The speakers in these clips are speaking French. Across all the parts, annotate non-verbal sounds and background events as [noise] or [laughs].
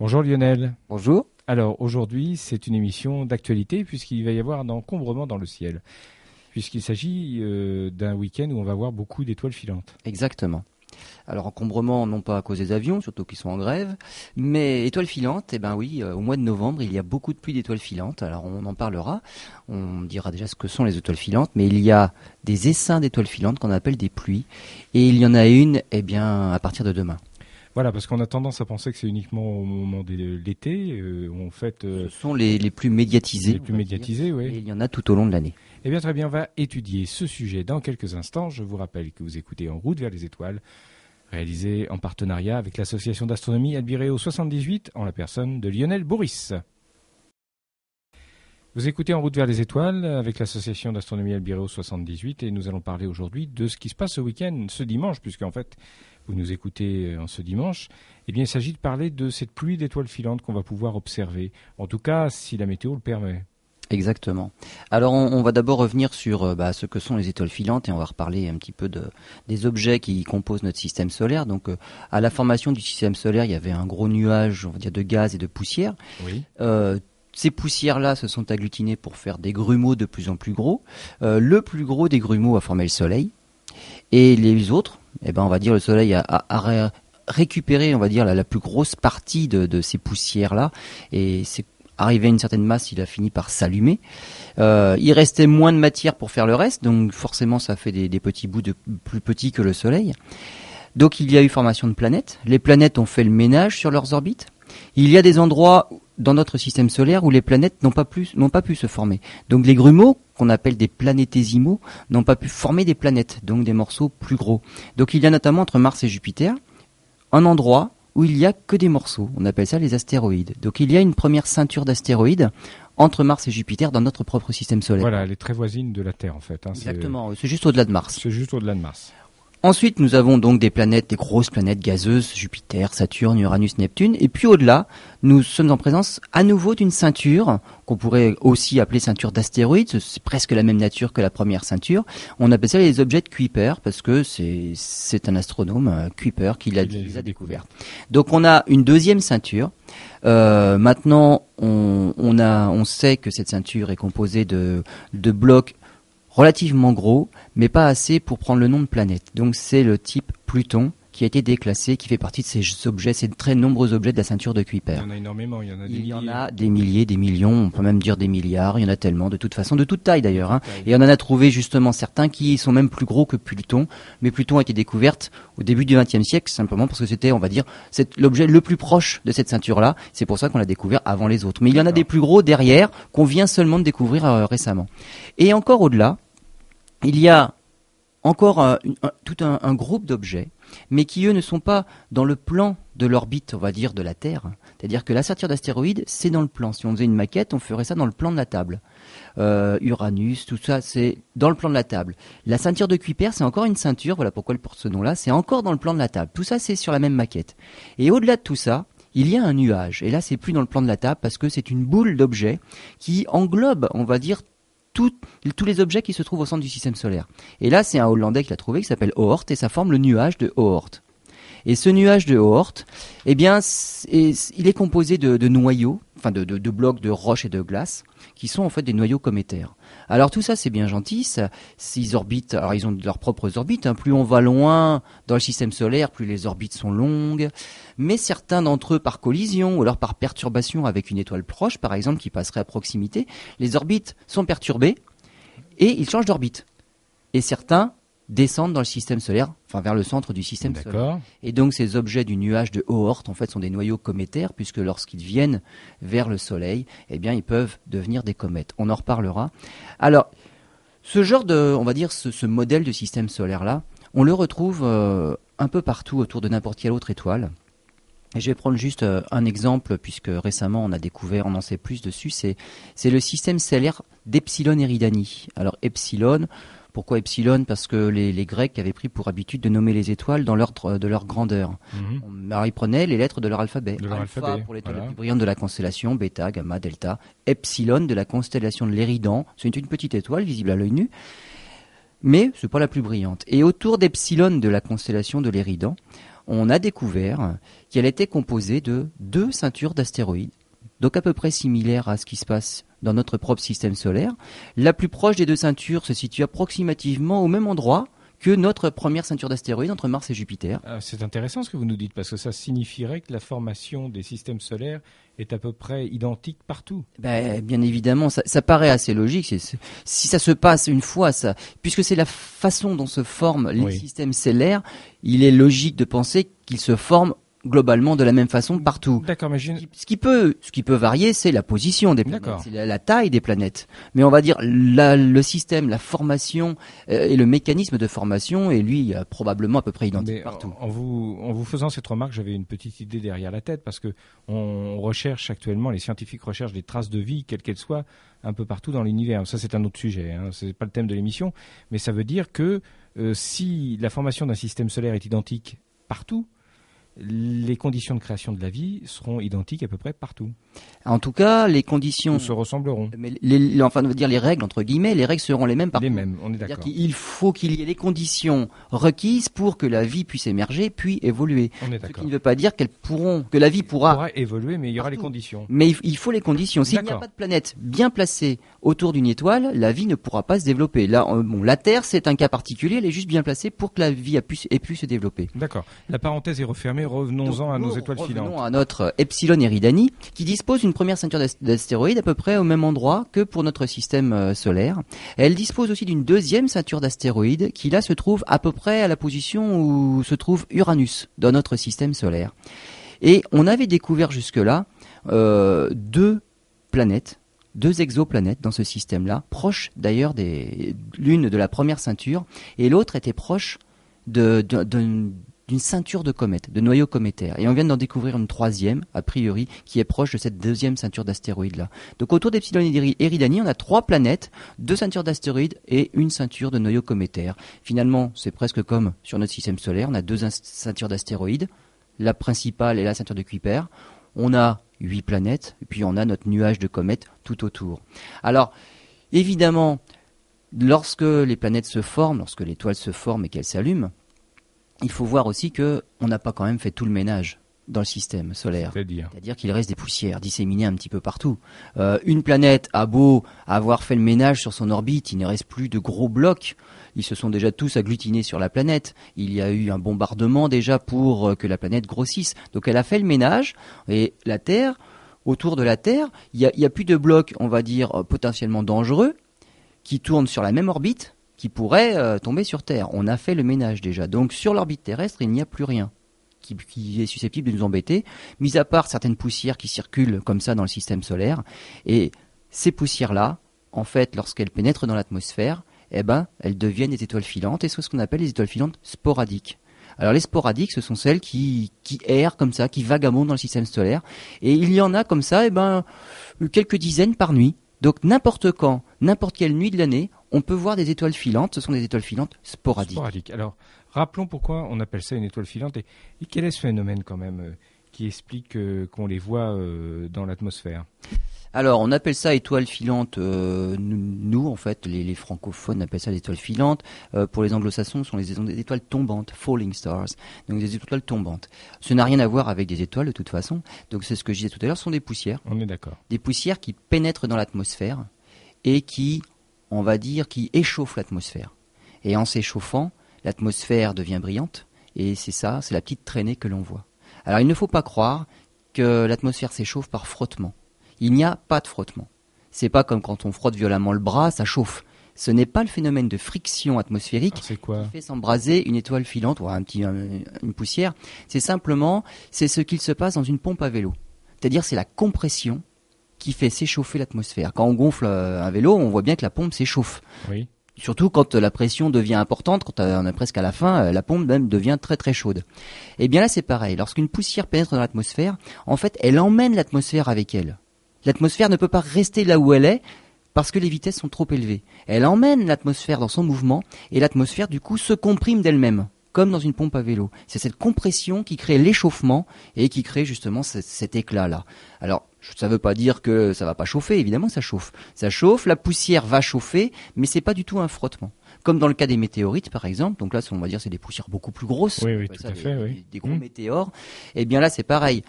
Bonjour Lionel. Bonjour. Alors aujourd'hui, c'est une émission d'actualité puisqu'il va y avoir un encombrement dans le ciel. Puisqu'il s'agit euh, d'un week-end où on va voir beaucoup d'étoiles filantes. Exactement. Alors encombrement non pas à cause des avions, surtout qu'ils sont en grève, mais étoiles filantes, eh ben oui, euh, au mois de novembre, il y a beaucoup de pluie d'étoiles filantes. Alors on en parlera, on dira déjà ce que sont les étoiles filantes, mais il y a des essaims d'étoiles filantes qu'on appelle des pluies, et il y en a une, eh bien, à partir de demain. Voilà, parce qu'on a tendance à penser que c'est uniquement au moment de l'été, euh, en fait. Euh, ce sont les, les, plus médiatisés. Les plus médiatisés, oui. Et il y en a tout au long de l'année. Eh bien, très bien, on va étudier ce sujet dans quelques instants. Je vous rappelle que vous écoutez En route vers les étoiles, réalisé en partenariat avec l'association d'astronomie Albireo 78, en la personne de Lionel Bourris. Vous écoutez En route vers les étoiles avec l'association d'astronomie Albireo 78 et nous allons parler aujourd'hui de ce qui se passe ce week-end, ce dimanche, puisqu'en fait, vous nous écoutez en ce dimanche. Eh bien, il s'agit de parler de cette pluie d'étoiles filantes qu'on va pouvoir observer, en tout cas si la météo le permet. Exactement. Alors on, va d'abord revenir sur euh, bah, ce que sont les étoiles filantes et on va reparler un petit peu de, des objets qui composent notre système solaire. Donc euh, à la formation du système solaire, il y avait un gros nuage, on va dire, de gaz et de poussière. Oui. Euh, ces poussières-là se sont agglutinées pour faire des grumeaux de plus en plus gros. le plus gros des grumeaux a formé le Soleil. Et les autres, eh ben, on va dire le Soleil a, récupéré, on va dire, la, plus grosse partie de, ces poussières-là. Et c'est arrivé à une certaine masse, il a fini par s'allumer. Euh, il restait moins de matière pour faire le reste, donc forcément ça fait des, petits bouts de plus petits que le Soleil. Donc il y a eu formation de planètes. Les planètes ont fait le ménage sur leurs orbites. Il y a des endroits dans notre système solaire où les planètes n'ont pas, n'ont pas pu se former. Donc les grumeaux, qu'on appelle des planétésimaux, n'ont pas pu former des planètes, donc des morceaux plus gros. Donc il y a notamment entre Mars et Jupiter un endroit où il n'y a que des morceaux. On appelle ça les astéroïdes. Donc il y a une première ceinture d'astéroïdes entre Mars et Jupiter dans notre propre système solaire. Voilà, elle est très voisine de la Terre en fait. Hein, Exactement, c'est juste au-delà de Mars. C'est juste au-delà de Mars. Ensuite, nous avons donc des planètes, des grosses planètes gazeuses, Jupiter, Saturne, Uranus, Neptune. Et puis au-delà, nous sommes en présence à nouveau d'une ceinture, qu'on pourrait aussi appeler ceinture d'astéroïdes. C'est presque la même nature que la première ceinture. On appelle ça les objets de Kuiper, parce que c'est un astronome, euh, Kuiper, qui l'a a découvert. Donc on a une deuxième ceinture. Euh, maintenant, on, on, a, on sait que cette ceinture est composée de, de blocs relativement gros, mais pas assez pour prendre le nom de planète. Donc c'est le type Pluton qui a été déclassé, qui fait partie de ces objets, ces très nombreux objets de la ceinture de Kuiper. Il y en a énormément, il y en a des Il y en a des milliers, des millions, on peut même dire des milliards, il y en a tellement, de toute façon, de toute taille d'ailleurs. Hein. Et on en a trouvé justement certains qui sont même plus gros que Pluton, mais Pluton a été découverte au début du XXe siècle, simplement parce que c'était, on va dire, l'objet le plus proche de cette ceinture-là, c'est pour ça qu'on l'a découvert avant les autres. Mais il y en a des plus gros derrière, qu'on vient seulement de découvrir euh, récemment. Et encore au-delà, il y a encore tout un, groupe d'objets, mais qui eux ne sont pas dans le plan de l'orbite, on va dire, de la Terre. C'est-à-dire que la ceinture d'astéroïdes, c'est dans le plan. Si on faisait une maquette, on ferait ça dans le plan de la table. Euh, Uranus, tout ça, c'est dans le plan de la table. La ceinture de Kuiper, c'est encore une ceinture, voilà pourquoi elle porte ce nom-là, c'est encore dans le plan de la table. Tout ça, c'est sur la même maquette. Et au-delà de tout ça, il y a un nuage. Et là, c'est plus dans le plan de la table parce que c'est une boule d'objets qui englobe, on va dire, tous les objets qui se trouvent au centre du système solaire. Et là, c'est un Hollandais qui l'a trouvé, qui s'appelle Oort, et ça forme le nuage de Oort. Et ce nuage de Oort, eh bien, il est composé de, noyaux, enfin de, de, blocs de roches et de glace, qui sont en fait des noyaux cométaires. Alors tout ça, c'est bien gentil. Ça, ils orbitent, alors ils ont leurs propres orbites. Hein. Plus on va loin dans le système solaire, plus les orbites sont longues. Mais certains d'entre eux, par collision ou alors par perturbation avec une étoile proche, par exemple, qui passerait à proximité, les orbites sont perturbées et ils changent d'orbite. Et certains descendent dans le système solaire, enfin vers le centre du système solaire. Et donc ces objets du nuage de Oort, en fait, sont des noyaux cométaires, puisque lorsqu'ils viennent vers le Soleil, eh bien, ils peuvent devenir des comètes. On en reparlera. Alors, ce genre de, on va dire, ce, modèle de système solaire-là, on le retrouve euh, un peu partout autour de n'importe quelle autre étoile. Et je vais prendre juste euh, un exemple, puisque récemment on a découvert, on en sait plus dessus, c'est, c'est le système stellaire d'Epsilon Eridani. Alors Epsilon, pourquoi Epsilon? Parce que les, Grecs avaient pris pour habitude de nommer les étoiles dans l'ordre de leur grandeur. Mhm. Alors ils prenaient les lettres de leur alphabet. De leur Alpha pour l'étoile la plus brillante de la constellation, bêta, gamma, delta. Epsilon de la constellation de l'Éridan. C'est une petite étoile visible à l'œil nu, mais c'est pas la plus brillante. Et autour d'Epsilon de la constellation de l'Éridan, on a découvert qu'elle était composée de deux ceintures d'astéroïdes, donc à peu près similaires à ce qui se passe dans notre propre système solaire. La plus proche des deux ceintures se situe approximativement au même endroit, que notre première ceinture d'astéroïdes entre Mars et Jupiter. Ah, c'est intéressant ce que vous nous dites parce que ça signifierait que la formation des systèmes solaires est à peu près identique partout. Ben, bien évidemment, ça, ça paraît assez logique. si ça se passe une fois, ça, puisque c'est la façon dont se forment les systèmes stellaires, il est logique de penser qu'ils se forment globalement de la même façon partout. D'accord, mais ce qui peut, ce qui peut varier, c'est la position des planètes, c'est la, taille des planètes. Mais on va dire le système, la formation euh, et le mécanisme de formation est lui probablement à peu près identique partout. En, vous, en vous faisant cette remarque, j'avais une petite idée derrière la tête parce que on recherche actuellement, les scientifiques recherchent des traces de vie, quelles qu'elles soient, un peu partout dans l'univers. Ça, c'est un autre sujet. Hein. C'est pas le thème de l'émission, mais ça veut dire que euh, si la formation d'un système solaire est identique partout, les conditions de création de la vie seront identiques à peu près partout. En tout cas, les conditions se ressembleront. Mais les, enfin, on va dire les règles entre guillemets, les règles seront les mêmes partout. Les mêmes, on est d'accord. Il faut qu'il y ait les conditions requises pour que la vie puisse émerger puis évoluer. On est d'accord. Ce qui ne veut pas dire qu'elles pourront, que la vie pourra, pourra évoluer, mais il y aura les conditions. Mais il faut les conditions. S'il n'y a pas de planète bien placée autour d'une étoile, la vie ne pourra pas se développer. Là, bon, la Terre, c'est un cas particulier. Elle est juste bien placée pour que la vie pu, ait pu se développer. D'accord. La parenthèse est refermée. Revenons-en à nos étoiles filantes. Revenons à notre Epsilon Eridani, qui dispose d'une première ceinture d'astéroïdes à peu près au même endroit que pour notre système euh, solaire. Elle dispose aussi d'une deuxième ceinture d'astéroïdes qui là se trouve à peu près à la position où se trouve Uranus dans notre système solaire. Et on avait découvert jusque-là euh, deux planètes deux exoplanètes dans ce système-là, proches d'ailleurs des l'une de la première ceinture et l'autre était proche de, d'une ceinture de comètes, de noyaux cométaires. Et on vient d'en découvrir une troisième, a priori, qui est proche de cette deuxième ceinture d'astéroïdes-là. Donc autour d'Epsilon Eridani, on a trois planètes, deux ceintures d'astéroïdes et une ceinture de noyaux cométaires. Finalement, c'est presque comme sur notre système solaire, on a deux ceintures d'astéroïdes, la principale est la ceinture de Kuiper. On a huit planètes, puis on a notre nuage de comètes tout autour. Alors, évidemment, lorsque les planètes se forment, lorsque l'étoile se forme et qu'elle s'allume, il faut voir aussi que on n'a pas quand même fait tout le ménage dans le système solaire. C'est-à-dire qu'il reste des poussières disséminées un petit peu partout. Euh, une planète a beau avoir fait le ménage sur son orbite, il ne reste plus de gros blocs. Ils se sont déjà tous agglutinés sur la planète. Il y a eu un bombardement déjà pour euh, que la planète grossisse. Donc elle a fait le ménage et la Terre, autour de la Terre, il n'y a, a, plus de blocs, on va dire, euh, potentiellement dangereux qui tournent sur la même orbite qui pourrait euh, tomber sur Terre. On a fait le ménage déjà. Donc sur l'orbite terrestre, il n'y a plus rien qui, est susceptible de nous embêter, mis à part certaines poussières qui circulent comme ça dans le système solaire. Et ces poussières-là, en fait, lorsqu'elles pénètrent dans l'atmosphère, eh ben, elles deviennent des étoiles filantes, et c'est ce qu'on appelle les étoiles filantes sporadiques. Alors les sporadiques, ce sont celles qui, qui errent comme ça, qui vagabondent dans le système solaire. Et il y en a comme ça, eh ben, quelques dizaines par nuit. Donc n'importe quand, n'importe quelle nuit de l'année, on peut voir des étoiles filantes. Ce sont des étoiles filantes sporadiques. Sporadiques. Alors, rappelons pourquoi on appelle ça une étoile filante et, quel est ce phénomène quand même euh, qui explique euh, qu'on les voit euh, dans l'atmosphère? Alors, on appelle ça étoile filante. nous, en fait, les, francophones appellent ça des étoiles filantes. pour les anglo-saxons, ce sont les, étoiles tombantes, falling stars. Donc, des étoiles tombantes. Ce n'a rien à voir avec des étoiles, de toute façon. Donc, c'est ce que je disais tout à l'heure, ce sont des poussières. On est d'accord. Des poussières qui pénètrent dans l'atmosphère et qui, on va dire, qui échauffent l'atmosphère. Et en s'échauffant, l'atmosphère devient brillante, et c'est ça, c'est la petite traînée que l'on voit. Alors il ne faut pas croire que l'atmosphère s'échauffe par frottement. Il n'y a pas de frottement. C'est pas comme quand on frotte violemment le bras, ça chauffe. Ce n'est pas le phénomène de friction atmosphérique qui fait s'embraser une étoile filante ou un petit, une poussière. C'est simplement, c'est ce qu'il se passe dans une pompe à vélo. C'est-à-dire, c'est la compression qui fait s'échauffer l'atmosphère. Quand on gonfle euh, un vélo, on voit bien que la pompe s'échauffe. Oui. Surtout quand la pression devient importante, quand on est presque à la fin, euh, la pompe même devient très très chaude. Et eh bien là c'est pareil, lorsqu'une poussière pénètre dans l'atmosphère, en fait elle emmène l'atmosphère avec elle. L'atmosphère ne peut pas rester là où elle est parce que les vitesses sont trop élevées. Elle emmène l'atmosphère dans son mouvement et l'atmosphère du coup se comprime d'elle-même comme dans une pompe à vélo. C'est cette compression qui crée l'échauffement et qui crée justement cet éclat-là. Alors, ça ne veut pas dire que ça va pas chauffer, évidemment ça chauffe. Ça chauffe, la poussière va chauffer, mais c'est pas du tout un frottement. comme dans le cas des météorites par exemple. Donc là, on va dire c'est des poussières beaucoup plus grosses. Oui, oui, tout à des, fait. Oui. Des, des gros Hmm. météores. Et bien là, c'est pareil.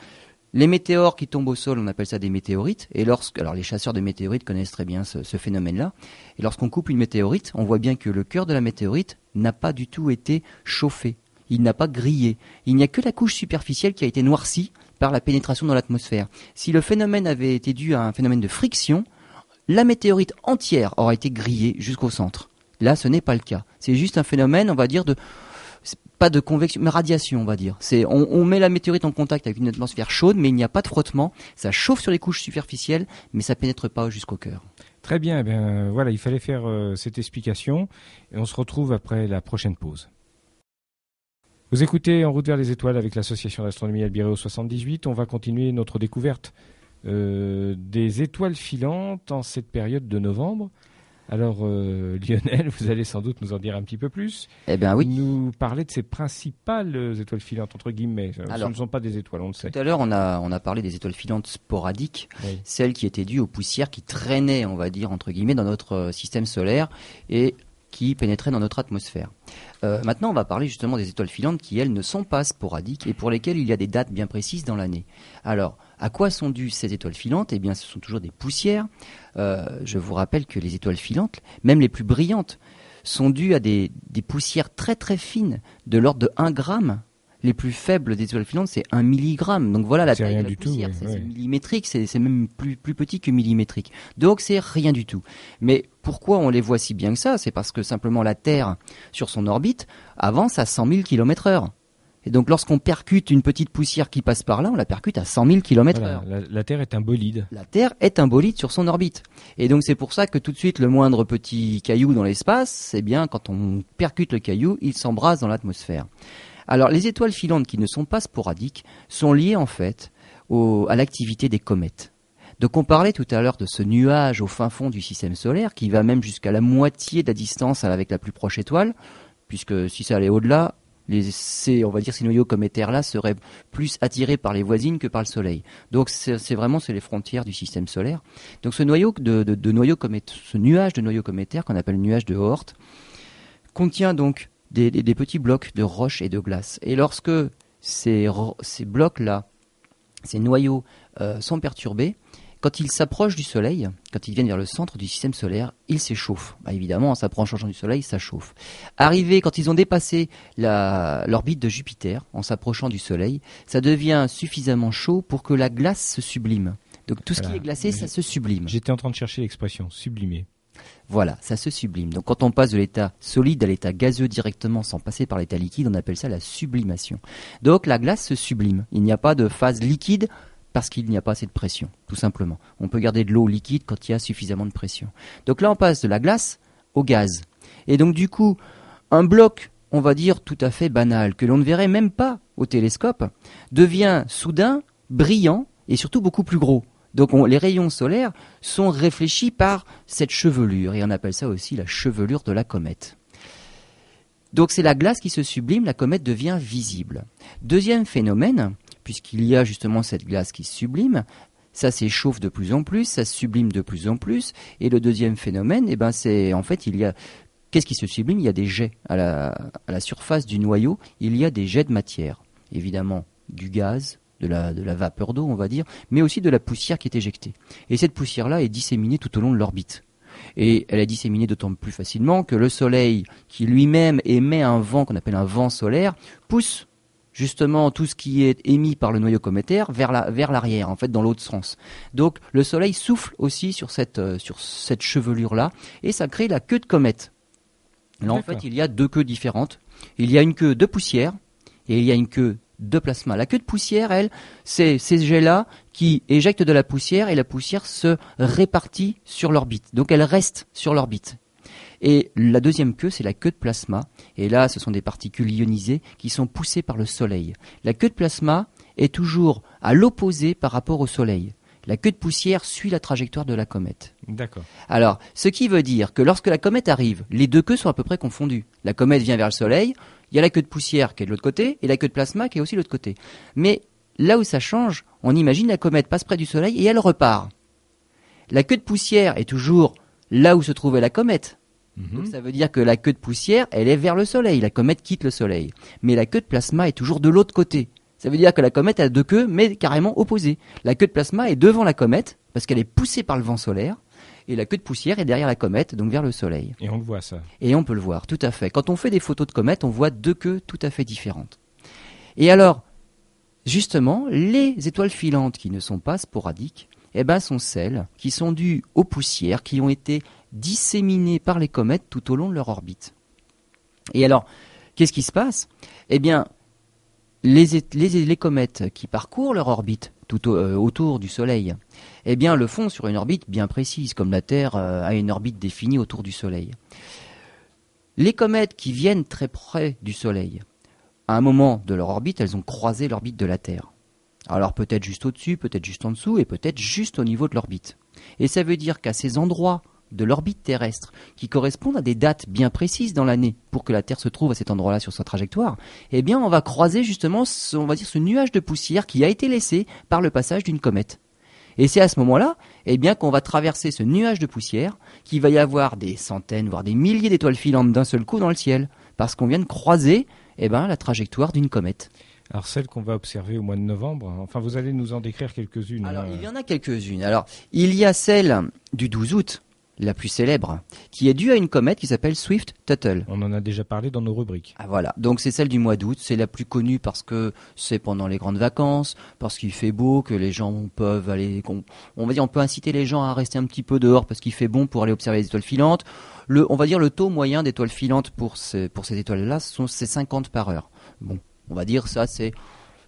Les météores qui tombent au sol, on appelle ça des météorites. Et lorsque, alors les chasseurs de météorites connaissent très bien ce, ce phénomène-là. Et lorsqu'on coupe une météorite, on voit bien que le cœur de la météorite n'a pas du tout été chauffé. Il n'a pas grillé. Il n'y a que la couche superficielle qui a été noircie par la pénétration dans l'atmosphère. Si le phénomène avait été dû à un phénomène de friction, la météorite entière aurait été grillée jusqu'au centre. Là, ce n'est pas le cas. C'est juste un phénomène, on va dire, de pas de convection, mais radiation, on va dire. On, met la météorite en contact avec une atmosphère chaude, mais il n'y a pas de frottement. Ça chauffe sur les couches superficielles, mais ça pénètre pas jusqu'au cœur. Très bien. eh bien, voilà, il fallait faire euh, cette explication. Et on se retrouve après la prochaine pause. Vous écoutez En route vers les étoiles avec l'association d'astronomie Albireo 78. On va continuer notre découverte euh, des étoiles filantes en cette période de novembre. Alors, euh, [laughs] Lionel, vous allez sans doute nous en dire un petit peu plus. Eh bien oui. Nous parler de ces principales euh, étoiles filantes, entre guillemets. Ce Alors, ne sont pas des étoiles, on le sait. Tout à l'heure, on a, on a parlé des étoiles filantes sporadiques, Oui. celles qui étaient dues aux poussières qui traînaient, on va dire, entre guillemets, dans notre euh, système solaire et qui pénétraient dans notre atmosphère. Euh, maintenant, on va parler justement des étoiles filantes qui, elles, ne sont pas sporadiques et pour lesquelles il y a des dates bien précises dans l'année. Alors, à quoi sont dues ces étoiles filantes? Eh bien, ce sont toujours des poussières. Euh, je vous rappelle que les étoiles filantes, même les plus brillantes, sont dues à des, des poussières très très fines, de l'ordre de 1 gramme. Les plus faibles des étoiles filantes, c'est 1 milligramme. Donc voilà la taille rien de la du poussière. ouais, c'est ouais. millimétrique, c'est c'est même plus, plus petit que millimétrique. Donc c'est rien du tout. Mais pourquoi on les voit si bien que ça? C'est parce que simplement la Terre, sur son orbite, avance à 100 000 km heure. Et donc lorsqu'on percute une petite poussière qui passe par là, on la percute à 100 000 km Voilà, heure. la, la Terre est un bolide. La Terre est un bolide sur son orbite. Et donc c'est pour ça que tout de suite le moindre petit caillou dans l'espace, eh bien quand on percute le caillou, il s'embrase dans l'atmosphère. Alors les étoiles filantes qui ne sont pas sporadiques sont liées en fait au- à l'activité des comètes. Donc on parlait tout à l'heure de ce nuage au fin fond du système solaire qui va même jusqu'à la moitié de la distance avec la plus proche étoile, puisque si ça allait au-delà, les, ces, on va dire ces noyaux cométaires-là seraient plus attirés par les voisines que par le Soleil. Donc c'est vraiment c'est les frontières du système solaire. Donc ce noyau de, de, ce nuage de noyaux cométaires qu'on appelle le nuage de Oort contient donc des, des- petits blocs de roches et de glace. Et lorsque ces, ces blocs-là, ces noyaux euh, sont perturbés, quand ils s'approchent du Soleil, quand ils viennent vers le centre du système solaire, ils s'échauffent. Bah, évidemment, en s'approchant du Soleil, ça chauffe. Arrivé, quand ils ont dépassé l'orbite de Jupiter, en s'approchant du Soleil, ça devient suffisamment chaud pour que la glace se sublime. Donc tout ce qui est glacé, ça se sublime. J'étais en train de chercher l'expression sublimer. Voilà, ça se sublime. Donc quand on passe de l'état solide à l'état gazeux directement sans passer par l'état liquide, on appelle ça la sublimation. Donc la glace se sublime. Il n'y a pas de phase liquide parce qu'il n'y a pas assez de pression, tout simplement. On peut garder de l'eau liquide quand il y a suffisamment de pression. Donc là on passe de la glace au gaz. Et donc du coup, un bloc, on va dire tout à fait banal, que l'on ne verrait même pas au télescope, devient soudain brillant et surtout beaucoup plus gros. Donc on- les rayons solaires sont réfléchis par cette chevelure, et on appelle ça aussi la chevelure de la comète. Donc c'est la glace qui se sublime, la comète devient visible. Deuxième phénomène, puisqu'il y a justement cette glace qui se sublime, ça s'échauffe de plus en plus, ça sublime de plus en plus, et le deuxième phénomène, eh ben c'est en fait il y a qu'est-ce qui se sublime? Il y a des jets à la, surface du noyau, il y a des jets de matière, évidemment du gaz, de la, de la vapeur d'eau, on va dire, mais aussi de la poussière qui est éjectée. Et cette poussière-là est disséminée tout au long de l'orbite. Et elle est disséminée d'autant plus facilement que le Soleil, qui lui-même émet un vent qu'on appelle un vent solaire, pousse justement tout ce qui est émis par le noyau cométaire vers la, vers l'arrière, en fait, dans l'autre sens. Donc le Soleil souffle aussi sur cette, euh, sur cette chevelure-là, et ça crée la queue de comète. Là, en fait, il y a deux queues différentes. Il y a une queue de poussière, et il y a une queue de plasma. La queue de poussière, elle, c'est ces jets-là qui éjectent de la poussière et la poussière se répartit sur l'orbite. Donc elle reste sur l'orbite. Et la deuxième queue, c'est la queue de plasma. Et là, ce sont des particules ionisées qui sont poussées par le Soleil. La queue de plasma est toujours à l'opposé par rapport au Soleil. La queue de poussière suit la trajectoire de la comète. D'accord. Alors, ce qui veut dire que lorsque la comète arrive, les deux queues sont à peu près confondues. La comète vient vers le Soleil, il y a la queue de poussière qui est de l'autre côté, et la queue de plasma qui est aussi de l'autre côté. Mais là où ça change, on imagine la comète passe près du Soleil et elle repart. La queue de poussière est toujours là où se trouvait la comète. Mhm. Donc ça veut dire que la queue de poussière, elle est vers le Soleil. La comète quitte le Soleil. Mais la queue de plasma est toujours de l'autre côté. Ça veut dire que la comète a deux queues, mais carrément opposées. La queue de plasma est devant la comète, parce qu'elle est poussée par le vent solaire, et la queue de poussière est derrière la comète, donc vers le Soleil. Et on le voit ça. Et on peut le voir, tout à fait. Quand on fait des photos de comètes, on voit deux queues tout à fait différentes. Et alors, justement, les étoiles filantes qui ne sont pas sporadiques, eh ben, sont celles qui sont dues aux poussières qui ont été disséminées par les comètes tout au long de leur orbite. Et alors, qu'est-ce qui se passe? Eh bien, les, comètes qui parcourent leur orbite tout euh, autour du Soleil, eh bien, le font sur une orbite bien précise, comme la Terre euh, a une orbite définie autour du Soleil. Les comètes qui viennent très près du Soleil, à un moment de leur orbite, elles ont croisé l'orbite de la Terre. Alors peut-être juste au-dessus, peut-être juste en dessous, et peut-être juste au niveau de l'orbite. Et ça veut dire qu'à ces endroits de l'orbite terrestre, qui correspondent à des dates bien précises dans l'année, pour que la Terre se trouve à cet endroit-là sur sa trajectoire, eh bien on va croiser justement, ce, on va dire, ce nuage de poussière qui a été laissé par le passage d'une comète. Et c'est à ce moment-là, eh bien, qu'on va traverser ce nuage de poussière, qu'il va y avoir des centaines, voire des milliers d'étoiles filantes d'un seul coup dans le ciel, parce qu'on vient de croiser, eh ben, la trajectoire d'une comète. Alors celle qu'on va observer au mois de novembre, enfin vous allez nous en décrire quelques-unes. Alors, hein. il y en a quelques-unes. Alors, il y a celle du 12 août, la plus célèbre, qui est due à une comète qui s'appelle Swift-Tuttle. On en a déjà parlé dans nos rubriques. Ah voilà, donc c'est celle du mois d'août, c'est la plus connue parce que c'est pendant les grandes vacances, parce qu'il fait beau, que les gens peuvent aller, on va dire, on peut inciter les gens à rester un petit peu dehors parce qu'il fait bon pour aller observer les étoiles filantes. Le, on va dire le taux moyen d'étoiles filantes pour ces, pour ces étoiles-là, c'est 50 par heure. Bon, on va dire ça c'est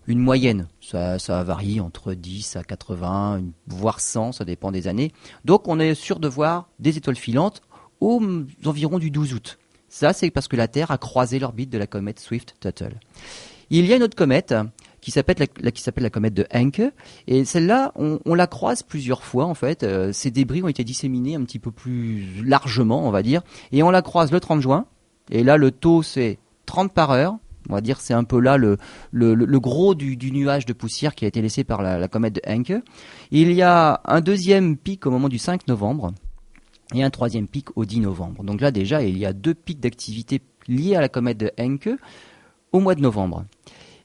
une moyenne, ça, varie entre 10 à 80, une- voire 100, ça dépend des années. Donc on est sûr de voir des étoiles filantes aux environs du 12 août. Ça, c'est parce que la Terre a croisé l'orbite de la comète Swift-Tuttle. Il y a une autre comète qui s'appelle la, comète de Encke, et celle-là, on, la croise plusieurs fois en fait. Euh, ces débris ont été disséminés un petit peu plus largement, on va dire, et on la croise le 30 juin. Et là, le taux c'est 30 par heure. On va dire c'est un peu là le, gros du, nuage de poussière qui a été laissé par la, la comète de Encke. Il y a un deuxième pic au moment du 5 novembre et un troisième pic au 10 novembre. Donc là déjà, il y a deux pics d'activité liés à la comète de Encke au mois de novembre.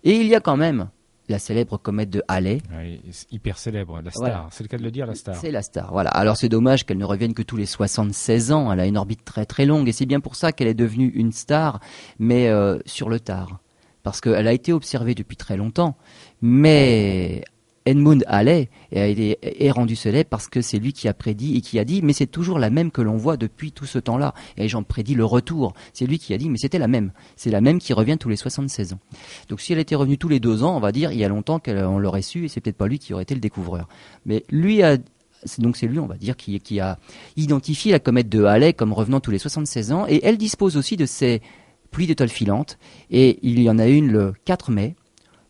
Et il y a quand même la célèbre comète de Halley. Ouais, hyper célèbre, la star. Voilà. C'est le cas de le dire, la star. C'est la star, voilà. Alors c'est dommage qu'elle ne revienne que tous les 76 ans. Elle a une orbite très très longue et c'est bien pour ça qu'elle est devenue une star, mais euh, sur le tard. Parce qu'elle a été observée depuis très longtemps, mais Edmund Halley est rendu célèbre parce que c'est lui qui a prédit et qui a dit, mais c'est toujours la même que l'on voit depuis tout ce temps-là. Et les gens prédit le retour. C'est lui qui a dit, mais c'était la même. C'est la même qui revient tous les 76 ans. Donc si elle était revenue tous les deux ans, on va dire, il y a longtemps qu'on l'aurait su et c'est peut-être pas lui qui aurait été le découvreur. Mais lui a donc c'est lui, on va dire, qui, qui a identifié la comète de Halley comme revenant tous les 76 ans, et elle dispose aussi de ces pluies d'étoiles filantes, et il y en a une le 4 mai,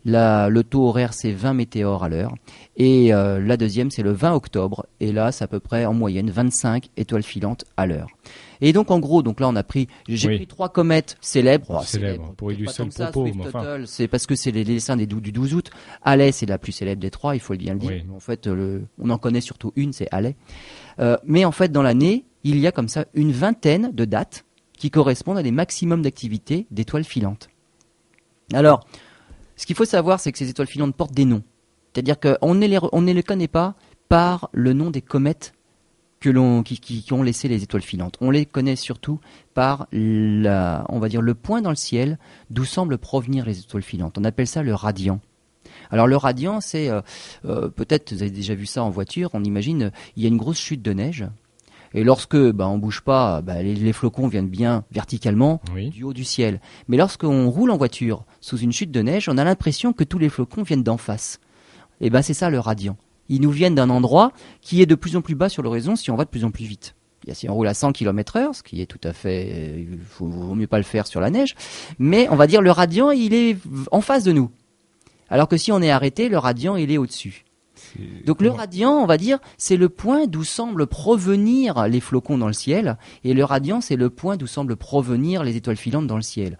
la, le taux horaire c'est 20 météores à l'heure, et euh, la deuxième c'est le 20 octobre, et là c'est à peu près en moyenne 25 étoiles filantes à l'heure. Et donc en gros, donc là on a pris, j'ai Oui. pris trois comètes célèbres, Oh, Célèbres, pour illustrer le propos, enfin. C'est parce que c'est les dessins des du 12 août. Halley, c'est la plus célèbre des trois, il faut bien le dire. Oui. En fait, le, on en connaît surtout une, c'est Halley. Euh, mais en fait, dans l'année, il y a comme ça une vingtaine de dates qui correspondent à des maximums d'activité d'étoiles filantes. Alors, ce qu'il faut savoir, c'est que ces étoiles filantes portent des noms. C'est-à-dire qu'on ne les, connaît pas par le nom des comètes qui ont laissé les étoiles filantes. On les connaît surtout par la, on va dire le point dans le ciel d'où semblent provenir les étoiles filantes. On appelle ça le radiant. Alors le radiant, c'est euh, euh, peut-être vous avez déjà vu ça en voiture. On imagine euh, il y a une grosse chute de neige et lorsque bah, on bouge pas, bah, les, les flocons viennent bien verticalement Oui. du haut du ciel. Mais lorsqu'on roule en voiture sous une chute de neige, on a l'impression que tous les flocons viennent d'en face. Et ben c'est ça le radiant. Ils nous viennent d'un endroit qui est de plus en plus bas sur l'horizon si on va de plus en plus vite. Si on roule à 100 km heure, ce qui est tout à fait, euh, il faut, vaut mieux pas le faire sur la neige, mais on va dire le radiant, il est en face de nous. Alors que si on est arrêté, le radiant, il est au-dessus. Donc le radiant, on va dire, c'est le point d'où semblent provenir les flocons dans le ciel, et le radiant, c'est le point d'où semblent provenir les étoiles filantes dans le ciel.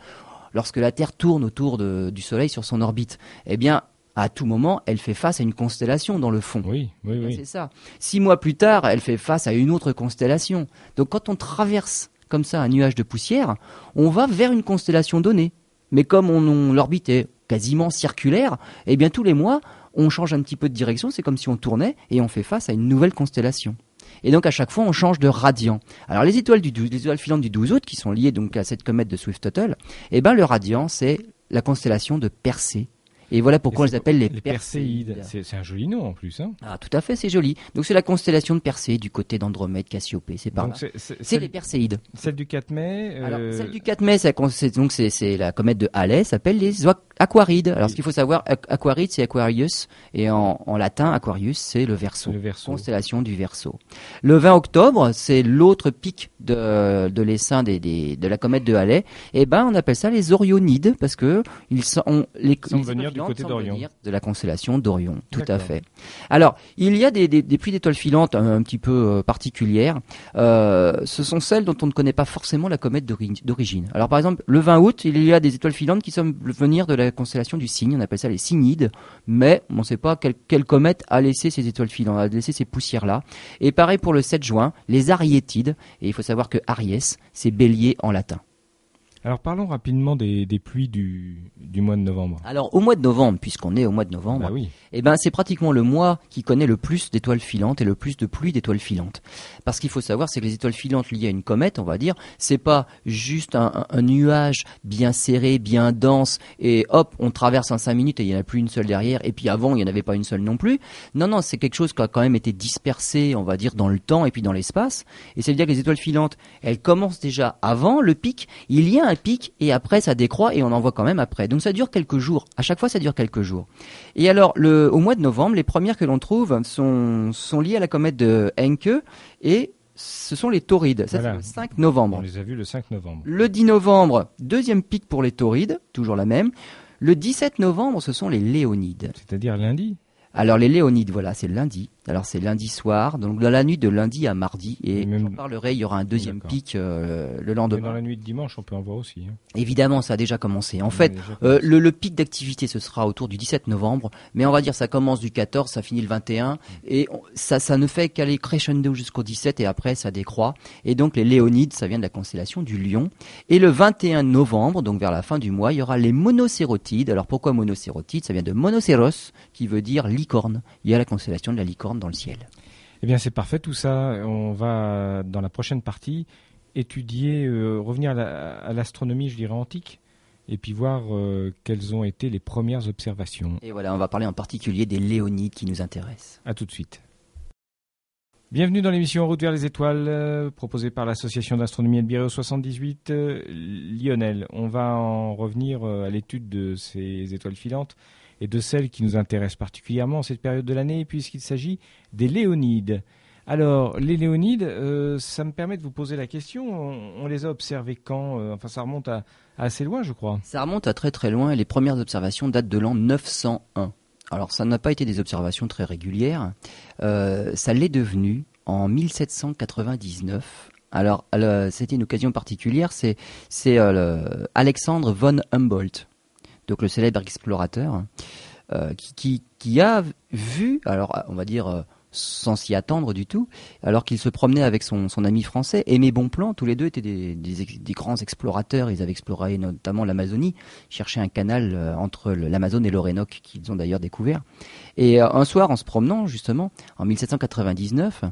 Lorsque la Terre tourne autour de- du Soleil sur son orbite, eh bien, à tout moment, elle fait face à une constellation dans le fond. Oui, oui, Eh oui. C'est ça. Six mois plus tard, elle fait face à une autre constellation. Donc quand on traverse comme ça un nuage de poussière, on va vers une constellation donnée. Mais comme on, l'orbite est quasiment circulaire, eh bien tous les mois, on change un petit peu de direction, c'est comme si on tournait et on fait face à une nouvelle constellation. Et donc à chaque fois, on change de radian. Alors les étoiles, du les étoiles filantes du 12 août, qui sont liées donc à cette comète de Swift-Tuttle, eh ben le radian, c'est la constellation de Persée et voilà pourquoi on les appelle les, Perséides. C'est un joli nom en plus. Hein ah, tout à fait, c'est joli. Donc c'est la constellation de Persée du côté d'Andromède, Cassiopée, c'est par C'est les Perséides. Celle du 4 mai. Euh, Alors celle du 4 mai, c'est donc c'est la comète de Halley, s'appelle les Aquarides. Alors ce qu'il faut savoir, Aquarides c'est Aquarius et en, latin Aquarius c'est le Verseau. Le Constellation du Verseau. Le 20 octobre, c'est l'autre pic de, de l'essaim des, de la comète de Halley. Et eh ben on appelle ça les Orionides parce que ils sont les, venir du côté d'Orion. De la constellation d'Orion, tout à fait. Alors il y a des, des, des pluies d'étoiles filantes un, petit peu euh, particulières. Euh, ce sont celles dont on ne connaît pas forcément la comète d'origine. Alors par exemple le 20 août, il y a des étoiles filantes qui semblent venir de la la constellation du cygne, on appelle ça les cygnides, mais on ne sait pas quelle, comète a laissé ces étoiles filantes, a laissé ces poussières-là. Et pareil pour le 7 juin, les ariétides, et il faut savoir que Aries, c'est bélier en latin. Alors parlons rapidement des, pluies du, mois de novembre. Alors au mois de novembre, puisqu'on est au mois de novembre, bah eh ben c'est pratiquement le mois qui connaît le plus d'étoiles filantes et le plus de pluies d'étoiles filantes. Parce qu'il faut savoir, c'est que les étoiles filantes liées à une comète, on va dire, c'est pas juste un, nuage bien serré, bien dense, et hop, on traverse en cinq minutes et il n'y en a plus une seule derrière, et puis avant il n'y en avait pas une seule non plus. Non, non, c'est quelque chose qui a quand même été dispersé, on va dire, dans le temps et puis dans l'espace. Et c'est à dire que les étoiles filantes, elles commencent déjà avant le pic. Il y a un pic et après ça décroît et on en voit quand même après. Donc ça dure quelques jours. À chaque fois, ça dure quelques jours. Et alors, le, au mois de novembre, les premières que l'on trouve sont, sont liées à la comète de Encke et ce sont les taurides. Ça, c'est le 5 novembre. On les a vus le 5 novembre. Le 10 novembre, deuxième pic pour les taurides, toujours la même. Le 17 novembre, ce sont les léonides. C'est-à-dire lundi? Alors les Léonides, voilà, c'est lundi. Alors c'est lundi soir, donc dans la nuit de lundi à mardi. Et j'en parlerai, il y aura un deuxième pic euh, le lendemain. dans la nuit de dimanche, on peut en voir aussi. Hein. Évidemment, ça a déjà commencé. En fait, euh, le, pic d'activité, ce sera autour du 17 novembre. Mais on va dire, ça commence du 14, ça finit le 21. Et ça, ça ne fait qu'aller crescendo jusqu'au 17 et après, ça décroît. Et donc les Léonides, ça vient de la constellation du Lion. Et le 21 novembre, donc vers la fin du mois, il y aura les monocérotides. Alors pourquoi monocérotides Ça vient de monocéros, qui veut dire licorne. Il y a la constellation de la licorne dans le ciel. Eh bien, c'est parfait tout ça. On va, dans la prochaine partie, étudier, euh, revenir à l'astronomie, je dirais, antique, et puis voir euh, quelles ont été les premières observations. Et voilà, on va parler en particulier des Léonides qui nous intéressent. À tout de suite. Bienvenue dans l'émission Route vers les étoiles, euh, proposée par l'association d'astronomie Albireo 78 Lionel. On va en revenir à l'étude de ces étoiles filantes et de celles qui nous intéressent particulièrement en cette période de l'année, puisqu'il s'agit des Léonides. Alors, les Léonides, euh, ça me permet de vous poser la question. On, les a observés quand euh, Enfin, ça remonte à, assez loin, je crois. Ça remonte à très très loin. Les premières observations datent de l'an 901. Alors, ça n'a pas été des observations très régulières. Euh, ça l'est devenu en 1799. Alors, c'était une occasion particulière. C'est Alexandre von Humboldt donc le célèbre explorateur, euh, qui, a vu, alors on va dire euh, sans s'y attendre du tout, alors qu'il se promenait avec son, ami français, Aimé Bonplan, tous les deux étaient des, grands explorateurs, ils avaient exploré notamment l'Amazonie, cherché un canal euh, entre l'Amazone et l'Orénoque, qu'ils ont d'ailleurs découvert. Et un soir, en se promenant justement, en 1799,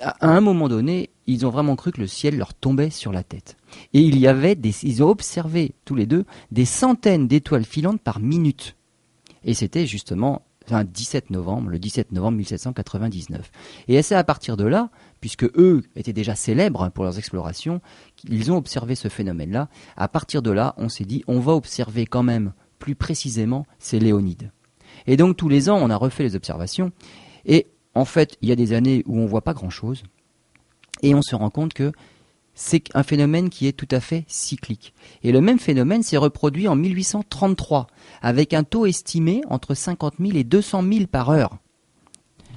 à un moment donné, ils ont vraiment cru que le ciel leur tombait sur la tête. Et il y avait des, ils ont observé tous les deux des centaines d'étoiles filantes par minute. Et c'était justement un 17 novembre, le 17 novembre 1799. Et c'est à partir de là, puisque eux étaient déjà célèbres pour leurs explorations, qu'ils ont observé ce phénomène-là. À partir de là, on s'est dit, on va observer quand même plus précisément ces Léonides. Et donc tous les ans, on a refait les observations. Et en fait, il y a des années où on ne voit pas grand-chose, et on se rend compte que c'est un phénomène qui est tout à fait cyclique. Et le même phénomène s'est reproduit en 1833, avec un taux estimé entre 50 000 et 200 000 par heure.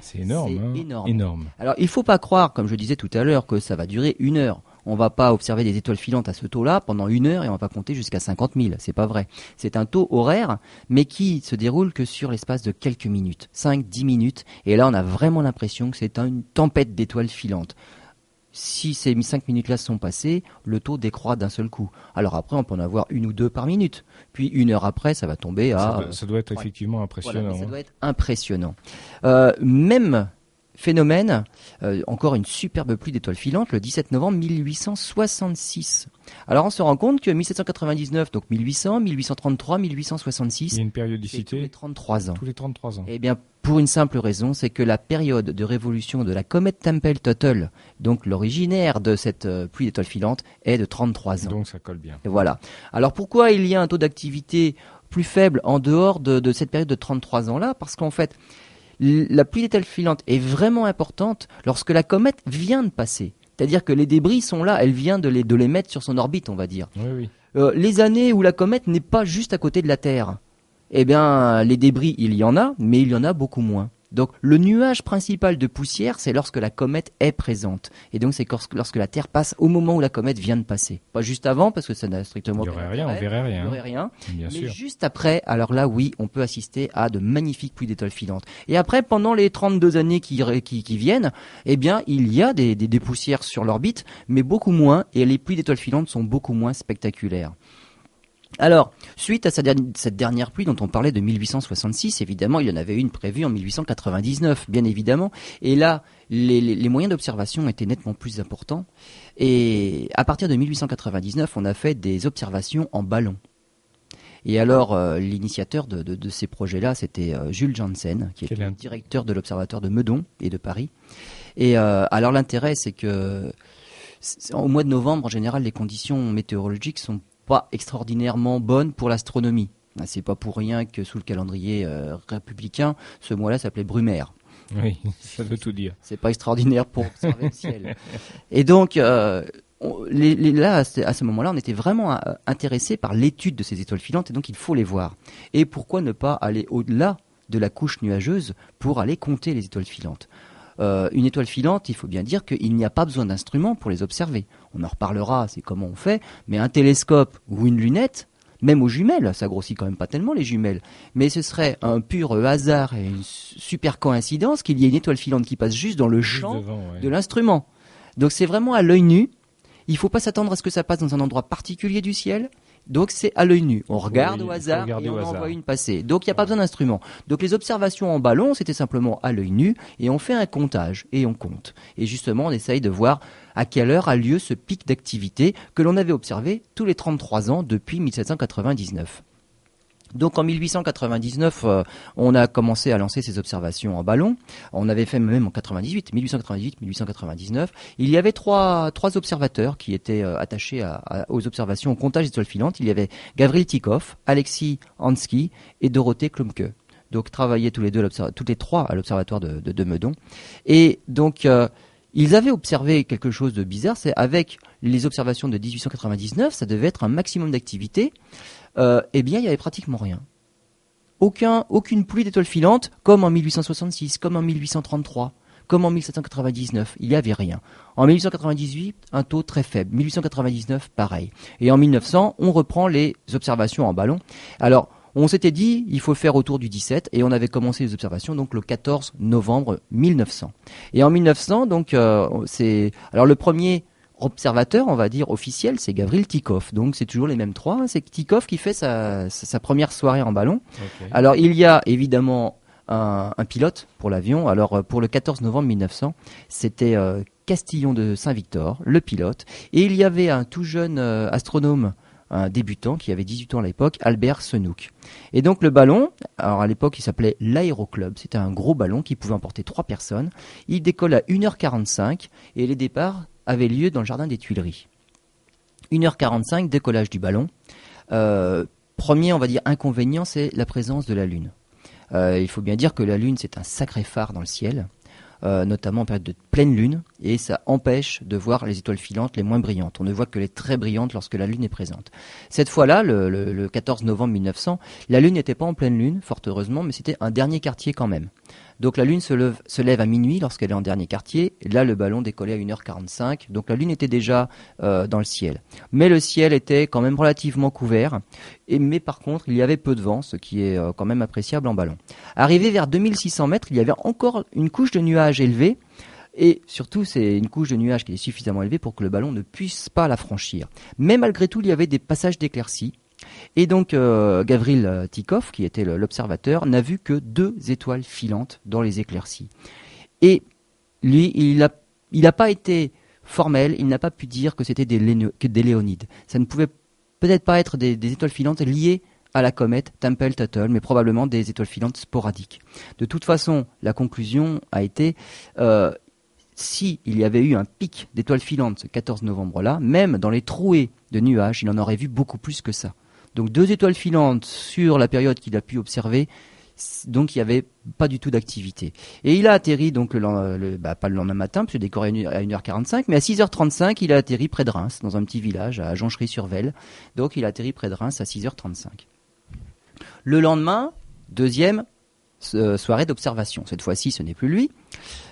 C'est énorme, hein. énorme. Alors il ne faut pas croire, comme je disais tout à l'heure, que ça va durer une heure on va pas observer des étoiles filantes à ce taux-là pendant une heure et on va compter jusqu'à 50 000. C'est pas vrai. C'est un taux horaire, mais qui se déroule que sur l'espace de quelques minutes, 5-10 minutes. Et là, on a vraiment l'impression que c'est une tempête d'étoiles filantes. si ces 5 minutes-là sont passées, le taux décroît d'un seul coup. Alors après, on peut en avoir une ou deux par minute. Puis une heure après, ça va tomber à... Ça doit, être effectivement impressionnant. ça hein. doit être impressionnant. Euh, même phénomène, euh, encore une superbe pluie d'étoiles filantes, le 17 novembre 1866. Alors on se rend compte que 1799, donc 1800, 1833, 1866... Il y a une périodicité Tous les 33 ans. Tous les 33 ans. Eh bien, pour une simple raison, c'est que la période de révolution de la comète Tempel-Tuttle, donc l'originaire de cette euh, pluie d'étoiles filantes, est de 33 ans. Donc ça colle bien. Et voilà. Alors pourquoi il y a un taux d'activité plus faible en dehors de, de cette période de 33 ans-là? Parce qu'en fait, la pluie d'étoiles filantes est vraiment importante lorsque la comète vient de passer. C'est-à-dire que les débris sont là, elle vient de les, de les mettre sur son orbite, on va dire. Euh, les années où la comète n'est pas juste à côté de la Terre, eh bien, les débris, il y en a, mais il y en a beaucoup moins. Donc le nuage principal de poussière, c'est lorsque la comète est présente. Et donc c'est lorsque la Terre passe au moment où la comète vient de passer. Pas juste avant, parce que ça n'a strictement... Il n'y aurait rien, on verrait rien. Il aurait rien. mais juste après, alors là oui, on peut assister à de magnifiques pluies d'étoiles filantes. Et après, pendant les 32 années qui, qui, viennent, eh bien il y a des, des poussières sur l'orbite, mais beaucoup moins, et les pluies d'étoiles filantes sont beaucoup moins spectaculaires. Alors, suite à cette dernière pluie dont on parlait de 1866, évidemment, il y en avait une prévue en 1899, bien évidemment. Et là, les, moyens d'observation étaient nettement plus importants. Et à partir de 1899, on a fait des observations en ballon. Et alors, euh, l'initiateur de, ces projets-là, c'était euh, Jules Janssen, qui est le directeur de l'Observatoire de Meudon et de Paris. Et euh, alors, l'intérêt, c'est que au mois de novembre, en général, les conditions météorologiques sont pas extraordinairement bonne pour l'astronomie. Ah, c'est pas pour rien que sous le calendrier euh, républicain, ce mois-là s'appelait Brumaire. Oui, [laughs] ça veut tout dire. C'est pas extraordinaire pour observer le ciel. Et donc, euh, là, à ce moment-là, on était vraiment euh, intéressé par l'étude de ces étoiles filantes, et donc il faut les voir. Et pourquoi ne pas aller au-delà de la couche nuageuse pour aller compter les étoiles filantes? Euh, une étoile filante, il faut bien dire qu'il n'y a pas besoin d'instruments pour les observer. On en reparlera, c'est comment on fait, mais un télescope ou une lunette, même aux jumelles, ça grossit quand même pas tellement les jumelles, mais ce serait un pur hasard et une super coïncidence qu'il y ait une étoile filante qui passe juste dans le champ de l'instrument. Donc c'est vraiment à l'œil nu. Il ne faut pas s'attendre à ce que ça passe dans un endroit particulier du ciel. Donc c'est à l'œil nu. On regarde au hasard et on en voit une passer. Donc il n'y a pas besoin d'instrument. Donc les observations en ballon, c'était simplement à l'œil nu et on fait un comptage et on compte. Et justement, on essaye de voir à quelle heure a lieu ce pic d'activité que l'on avait observé tous les 33 ans depuis 1799. Donc en 1899, euh, on a commencé à lancer ces observations en ballon. On avait fait même en 98, 1898, 1899. Il y avait trois, trois observateurs qui étaient euh, attachés aux observations au comptage des étoiles filantes. Il y avait Gavril Tikov, Alexis Hansky et Dorothée Klumke. Donc travaillaient tous les deux, toutes les trois à l'observatoire de, de, Meudon. Et donc euh, ils avaient observé quelque chose de bizarre, c'est avec les observations de 1899, ça devait être un maximum d'activité euh, eh bien, il y avait pratiquement rien. Aucun, aucune pluie d'étoiles filantes, comme en 1866, comme en 1833, comme en 1799. Il n'y avait rien. En 1898, un taux très faible. 1899, pareil. Et en 1900, on reprend les observations en ballon. Alors, on s'était dit, il faut faire autour du 17, et on avait commencé les observations donc le 14 novembre 1900. Et en 1900, donc, euh, c'est alors le premier observateur, on va dire, officiel, c'est Gavril Tikov. Donc c'est toujours les mêmes trois. Hein. C'est Tikov qui fait sa, première soirée en ballon. Alors il y a évidemment un, pilote pour l'avion. Alors euh, pour le 14 novembre 1900, c'était euh, Castillon de Saint-Victor, le pilote. Et il y avait un tout jeune euh, astronome un débutant qui avait 18 ans à l'époque, Albert Senouk. Et donc le ballon, alors à l'époque il s'appelait l'Aéroclub, c'était un gros ballon qui pouvait emporter trois personnes. Il décolle à 1h45 et les départs avait lieu dans le jardin des Tuileries. 1h45, décollage du ballon. Euh, premier, on va dire, inconvénient, c'est la présence de la Lune. Euh, il faut bien dire que la Lune, c'est un sacré phare dans le ciel. Euh, notamment en période de pleine lune, et ça empêche de voir les étoiles filantes les moins brillantes. On ne voit que les très brillantes lorsque la lune est présente. Cette fois-là, le, le 14 novembre 1900, la lune n'était pas en pleine lune, fort heureusement, mais c'était un dernier quartier quand même. Donc la Lune se, lève, à minuit lorsqu'elle est en dernier quartier. Là, le ballon décollait à 1h45. Donc la Lune était déjà euh, dans le ciel. Mais le ciel était quand même relativement couvert. Mais par contre, il y avait peu de vent, ce qui est euh, quand même appréciable en ballon. Arrivé vers 2600 mètres, il y avait encore une couche de nuages élevés. Et surtout, c'est une couche de nuages qui est suffisamment élevée pour que le ballon ne puisse pas la franchir. Mais malgré tout, il y avait des passages d'éclaircies. Et donc, euh, Gavril Tikov, qui était l'observateur, n'a vu que deux étoiles filantes dans les éclaircies. Et lui, il n'a il pas été formel, il n'a pas pu dire que c'était des, léonides. Ça ne pouvait peut-être pas être des, étoiles filantes liées à la comète Tempel-Tuttle, mais probablement des étoiles filantes sporadiques. De toute façon, la conclusion a été euh, s'il y avait eu un pic d'étoiles filantes ce 14 novembre-là, même dans les trouées de nuages, il en aurait vu beaucoup plus que ça. Donc deux étoiles filantes sur la période qu'il a pu observer, donc il n'y avait pas du tout d'activité. Et il a atterri donc le, bah, pas le lendemain matin, puisque décoré à 1h45, mais à 6h35, il a atterri près de Reims, dans un petit village à Jonchery-sur-Velle. Donc il a atterri près de Reims à 6h35. Le lendemain, deuxième euh, soirée d'observation. Cette fois-ci, ce n'est plus lui,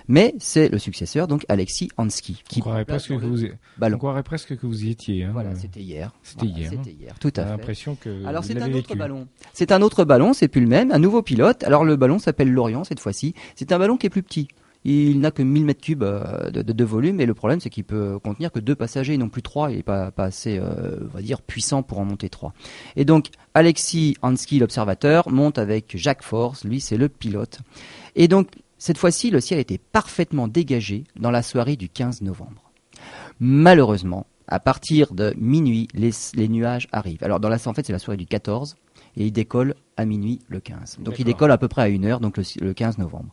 mais c'est le successeur, donc Alexis Hansky. Qui on, croirait presque que vous, on croirait presque que vous y étiez. Hein. Voilà, c'était hier. C'était hier. C'était hein. hier, tout à fait. l'impression que. Alors c'est un autre ballon. C'est un autre ballon, c'est plus le même, un nouveau pilote. Alors le ballon s'appelle Lorient cette fois-ci. C'est un ballon qui est plus petit. Il n'a que 1000 mètres cubes euh, de, volume et le problème c'est qu'il peut contenir que deux passagers, non plus trois. Il n'est pas, assez, euh, on va dire, puissant pour en monter trois. Et donc Alexis Hansky, l'observateur, monte avec Jacques Force. Lui, c'est le pilote. Et donc cette fois-ci, le ciel était parfaitement dégagé dans la soirée du 15 novembre. Malheureusement, à partir de minuit, les, nuages arrivent. Alors dans la, en fait, c'est la soirée du 14 et il décolle à minuit le 15. Donc il décolle à peu près à une heure, donc le 15 novembre.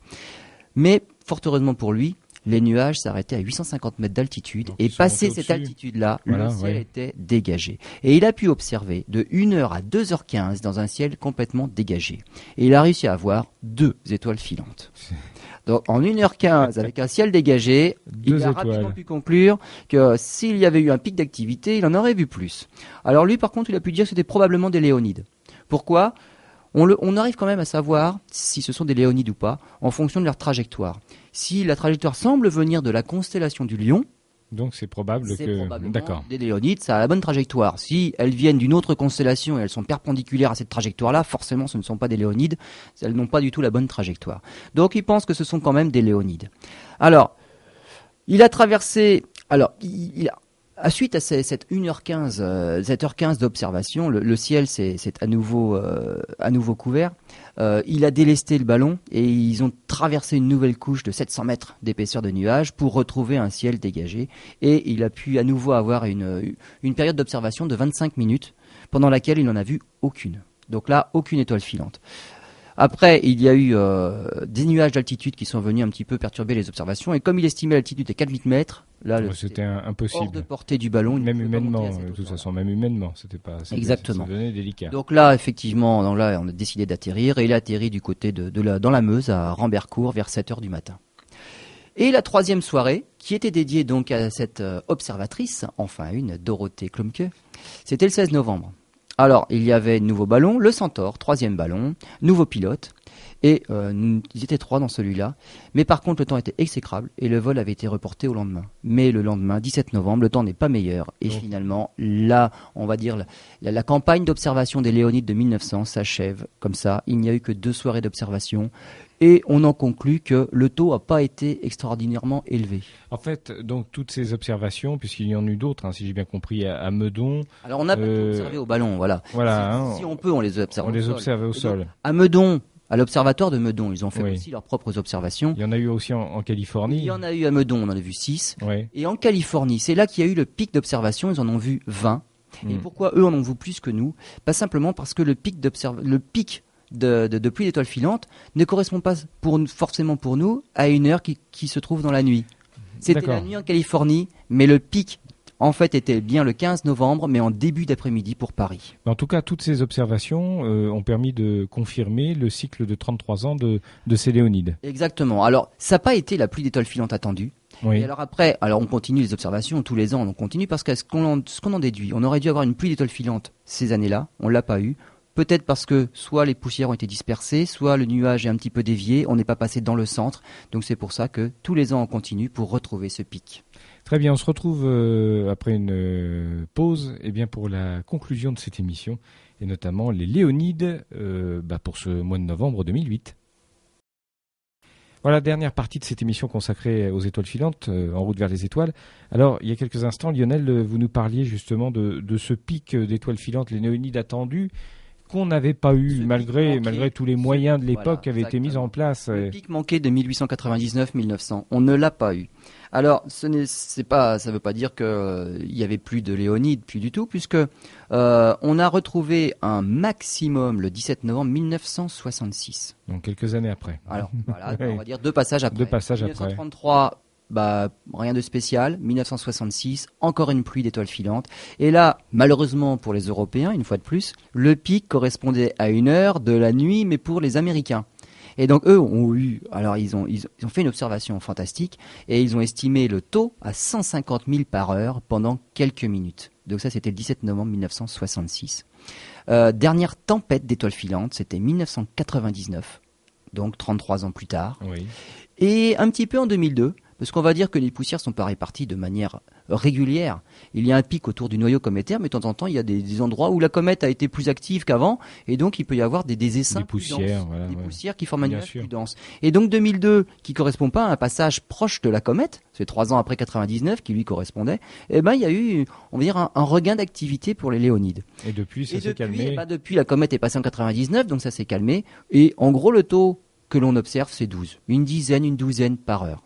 Mais fort heureusement pour lui, les nuages s'arrêtaient à 850 mètres d'altitude et passé cette altitude-là, le ciel était dégagé. Et il a pu observer de 1h à 2h15 dans un ciel complètement dégagé. Et il a réussi à voir deux étoiles filantes. [laughs] Donc en 1h15 avec un ciel dégagé, il a rapidement pu conclure que s'il y avait eu un pic d'activité, il en aurait vu plus. Alors lui par contre, il a pu dire que c'était probablement des léonides. Pourquoi? On, arrive quand même à savoir si ce sont des léonides ou pas en fonction de leur trajectoire. Si la trajectoire semble venir de la constellation du lion, donc c'est probable que d'accord. Des léonides, ça a la bonne trajectoire. Si elles viennent d'une autre constellation et elles sont perpendiculaires à cette trajectoire-là, forcément ce ne sont pas des léonides, elles n'ont pas du tout la bonne trajectoire. Donc il pense que ce sont quand même des léonides. Alors, il a traversé alors il, a à suite à cette 1h15, euh, cette heure 15 d'observation, le, ciel s'est à nouveau euh, à nouveau couvert. Euh, il a délesté le ballon et ils ont traversé une nouvelle couche de 700 mètres d'épaisseur de nuages pour retrouver un ciel dégagé. Et il a pu à nouveau avoir une, une période d'observation de 25 minutes pendant laquelle il n'en a vu aucune. Donc là, aucune étoile filante. Après, il y a eu euh, des nuages d'altitude qui sont venus un petit peu perturber les observations. Et comme il estimait l'altitude à 4000 mètres, là, c'était impossible. Hors de portée du ballon. Même humainement, de toute façon, même humainement, c'était pas. Exactement. délicat. Donc là, effectivement, donc là, on a décidé d'atterrir et il a atterri du côté de, la, dans la Meuse à Rambercourt vers 7 heures du matin. Et la troisième soirée, qui était dédiée donc à cette euh, observatrice, enfin une, Dorothée Klumke, c'était le 16 novembre. Alors, il y avait nouveau ballon, le Centaure, troisième ballon, nouveau pilote, et euh, ils étaient trois dans celui-là. Mais par contre, le temps était exécrable et le vol avait été reporté au lendemain. Mais le lendemain, 17 novembre, le temps n'est pas meilleur. Et finalement, là, on va dire, la, la campagne d'observation des Léonides de 1900 s'achève comme ça. Il n'y a eu que deux soirées d'observation. Et on en conclut que le taux n'a pas été extraordinairement élevé. En fait, donc toutes ces observations, puisqu'il y en a eu d'autres, hein, si j'ai bien compris, à, Meudon. Alors on a euh... observé au ballon, voilà. Voilà. Si, hein, si, on peut, on les observe. On les observe au sol. à Meudon, à l'observatoire de Meudon. Ils ont fait aussi leurs propres observations. Il y en a eu aussi en, Californie. Il y en a eu à Meudon, on en a vu 6. Oui. Et en Californie, c'est là qu'il y a eu le pic d'observation, ils en ont vu 20. Et hmm. pourquoi eux en ont vu plus que nous? Pas simplement parce que le pic, le pic de, de, pluie d'étoiles filantes ne correspond pas pour, forcément pour nous à une heure qui, qui se trouve dans la nuit. C'était la nuit en Californie, mais le pic en fait était bien le 15 novembre, mais en début d'après-midi pour Paris. En tout cas, toutes ces observations euh, ont permis de confirmer le cycle de 33 ans de, de ces Léonides. Exactement. Alors, ça n'a pas été la pluie d'étoiles filantes attendue. Oui. Et alors après, alors on continue les observations tous les ans, on continue parce que ce qu'on en, en déduit, on aurait dû avoir une pluie d'étoiles filantes ces années-là, on l'a pas eu. Peut-être parce que soit les poussières ont été dispersées, soit le nuage est un petit peu dévié, on n'est pas passé dans le centre. Donc c'est pour ça que tous les ans on continue pour retrouver ce pic. Très bien, on se retrouve euh, après une euh, pause eh bien pour la conclusion de cette émission et notamment les Léonides euh, bah, pour ce mois de novembre 2008. Voilà, dernière partie de cette émission consacrée aux étoiles filantes, en route vers les étoiles. Alors, il y a quelques instants, Lionel, vous nous parliez justement de, de ce pic d'étoiles filantes, les néonides attendus, qu'on n'avait pas eu, malgré, malgré tous les moyens de l'époque qui avaient été mis en place. Le pic manqué de 1899-1900, on ne l'a pas eu. Alors, ce n'est pas, ça ne veut pas dire qu'il euh, n'y avait plus de Léonide, plus du tout, puisque euh, on a retrouvé un maximum le 17 novembre 1966. Donc quelques années après. Alors voilà, [laughs] on va dire deux passages après. Deux passages 1933, bah, rien de spécial. 1966, encore une pluie d'étoiles filantes. Et là, malheureusement pour les Européens, une fois de plus, le pic correspondait à une heure de la nuit, mais pour les Américains. Et donc eux ont eu, alors ils ont, ils, ont fait une observation fantastique et ils ont estimé le taux à 150 000 par heure pendant quelques minutes. Donc ça c'était le 17 novembre 1966. Euh, dernière tempête d'étoiles filantes, c'était 1999, donc 33 ans plus tard. Oui. Et un petit peu en 2002, parce qu'on va dire que les poussières sont pas réparties de manière régulière. Il y a un pic autour du noyau cométaire, mais de temps en temps, il y a des, endroits où la comète a été plus active qu'avant, et donc il peut y avoir des, des essaims des poussières, plus des poussières qui forment un nuage plus dense. Et donc 2002, qui correspond pas à un passage proche de la comète, c'est trois ans après 99 qui lui correspondait, eh ben il y a eu, on va dire, un, regain d'activité pour les léonides. Et depuis, ça s'est calmé. Ben, depuis, la comète est passée en 99, donc ça s'est calmé. Et en gros, le taux que l'on observe, c'est 12. Une dizaine, une douzaine par heure.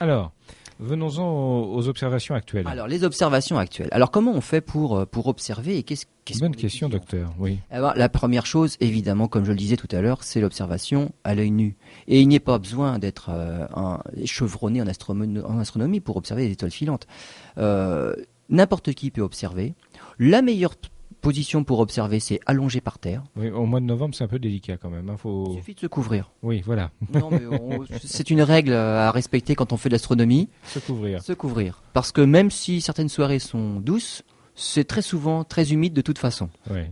Alors, venons-en aux observations actuelles. Alors, les observations actuelles. Alors, comment on fait pour, euh, pour observer et qu'est-ce qu'est-ce Bonne question, docteur. Oui. Alors, eh ben, la première chose, évidemment, comme je le disais tout à l'heure, c'est l'observation à l'œil nu. Et il n'y a pas besoin d'être euh, chevronné en, en, astronomie pour observer les étoiles filantes. Euh, n'importe qui peut observer. La meilleure position pour observer, c'est allongé par terre. Oui, au mois de novembre, c'est un peu délicat quand même. Hein, il suffit de se couvrir. Oui, voilà. [laughs] c'est une règle à respecter quand on fait de l'astronomie. Se couvrir. Se couvrir. Parce que même si certaines soirées sont douces, c'est très souvent très humide de toute façon.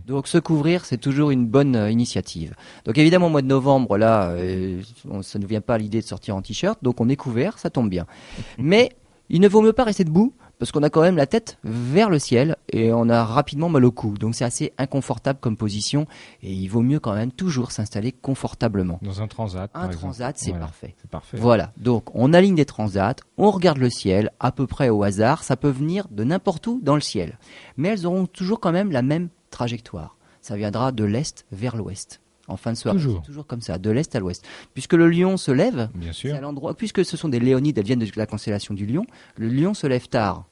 Donc se couvrir, c'est toujours une bonne euh, initiative. Donc évidemment, au mois de novembre, là, euh, ça ne vient pas à l'idée de sortir en t-shirt, donc on est couvert, ça tombe bien. [laughs] Mais il ne vaut mieux pas rester debout parce qu'on a quand même la tête vers le ciel et on a rapidement mal au cou. Donc c'est assez inconfortable comme position et il vaut mieux quand même toujours s'installer confortablement. Dans un transat. Un transat, c'est parfait. C'est parfait. Voilà. Donc on aligne des transats, on regarde le ciel à peu près au hasard. Ça peut venir de n'importe où dans le ciel, mais elles auront toujours quand même la même trajectoire. Ça viendra de l'est vers l'ouest en fin de soirée. Toujours. toujours comme ça, de l'est à l'ouest. Puisque le lion se lève, Bien sûr. à l'endroit, puisque ce sont des léonides, elles viennent de la constellation du lion, le lion se lève tard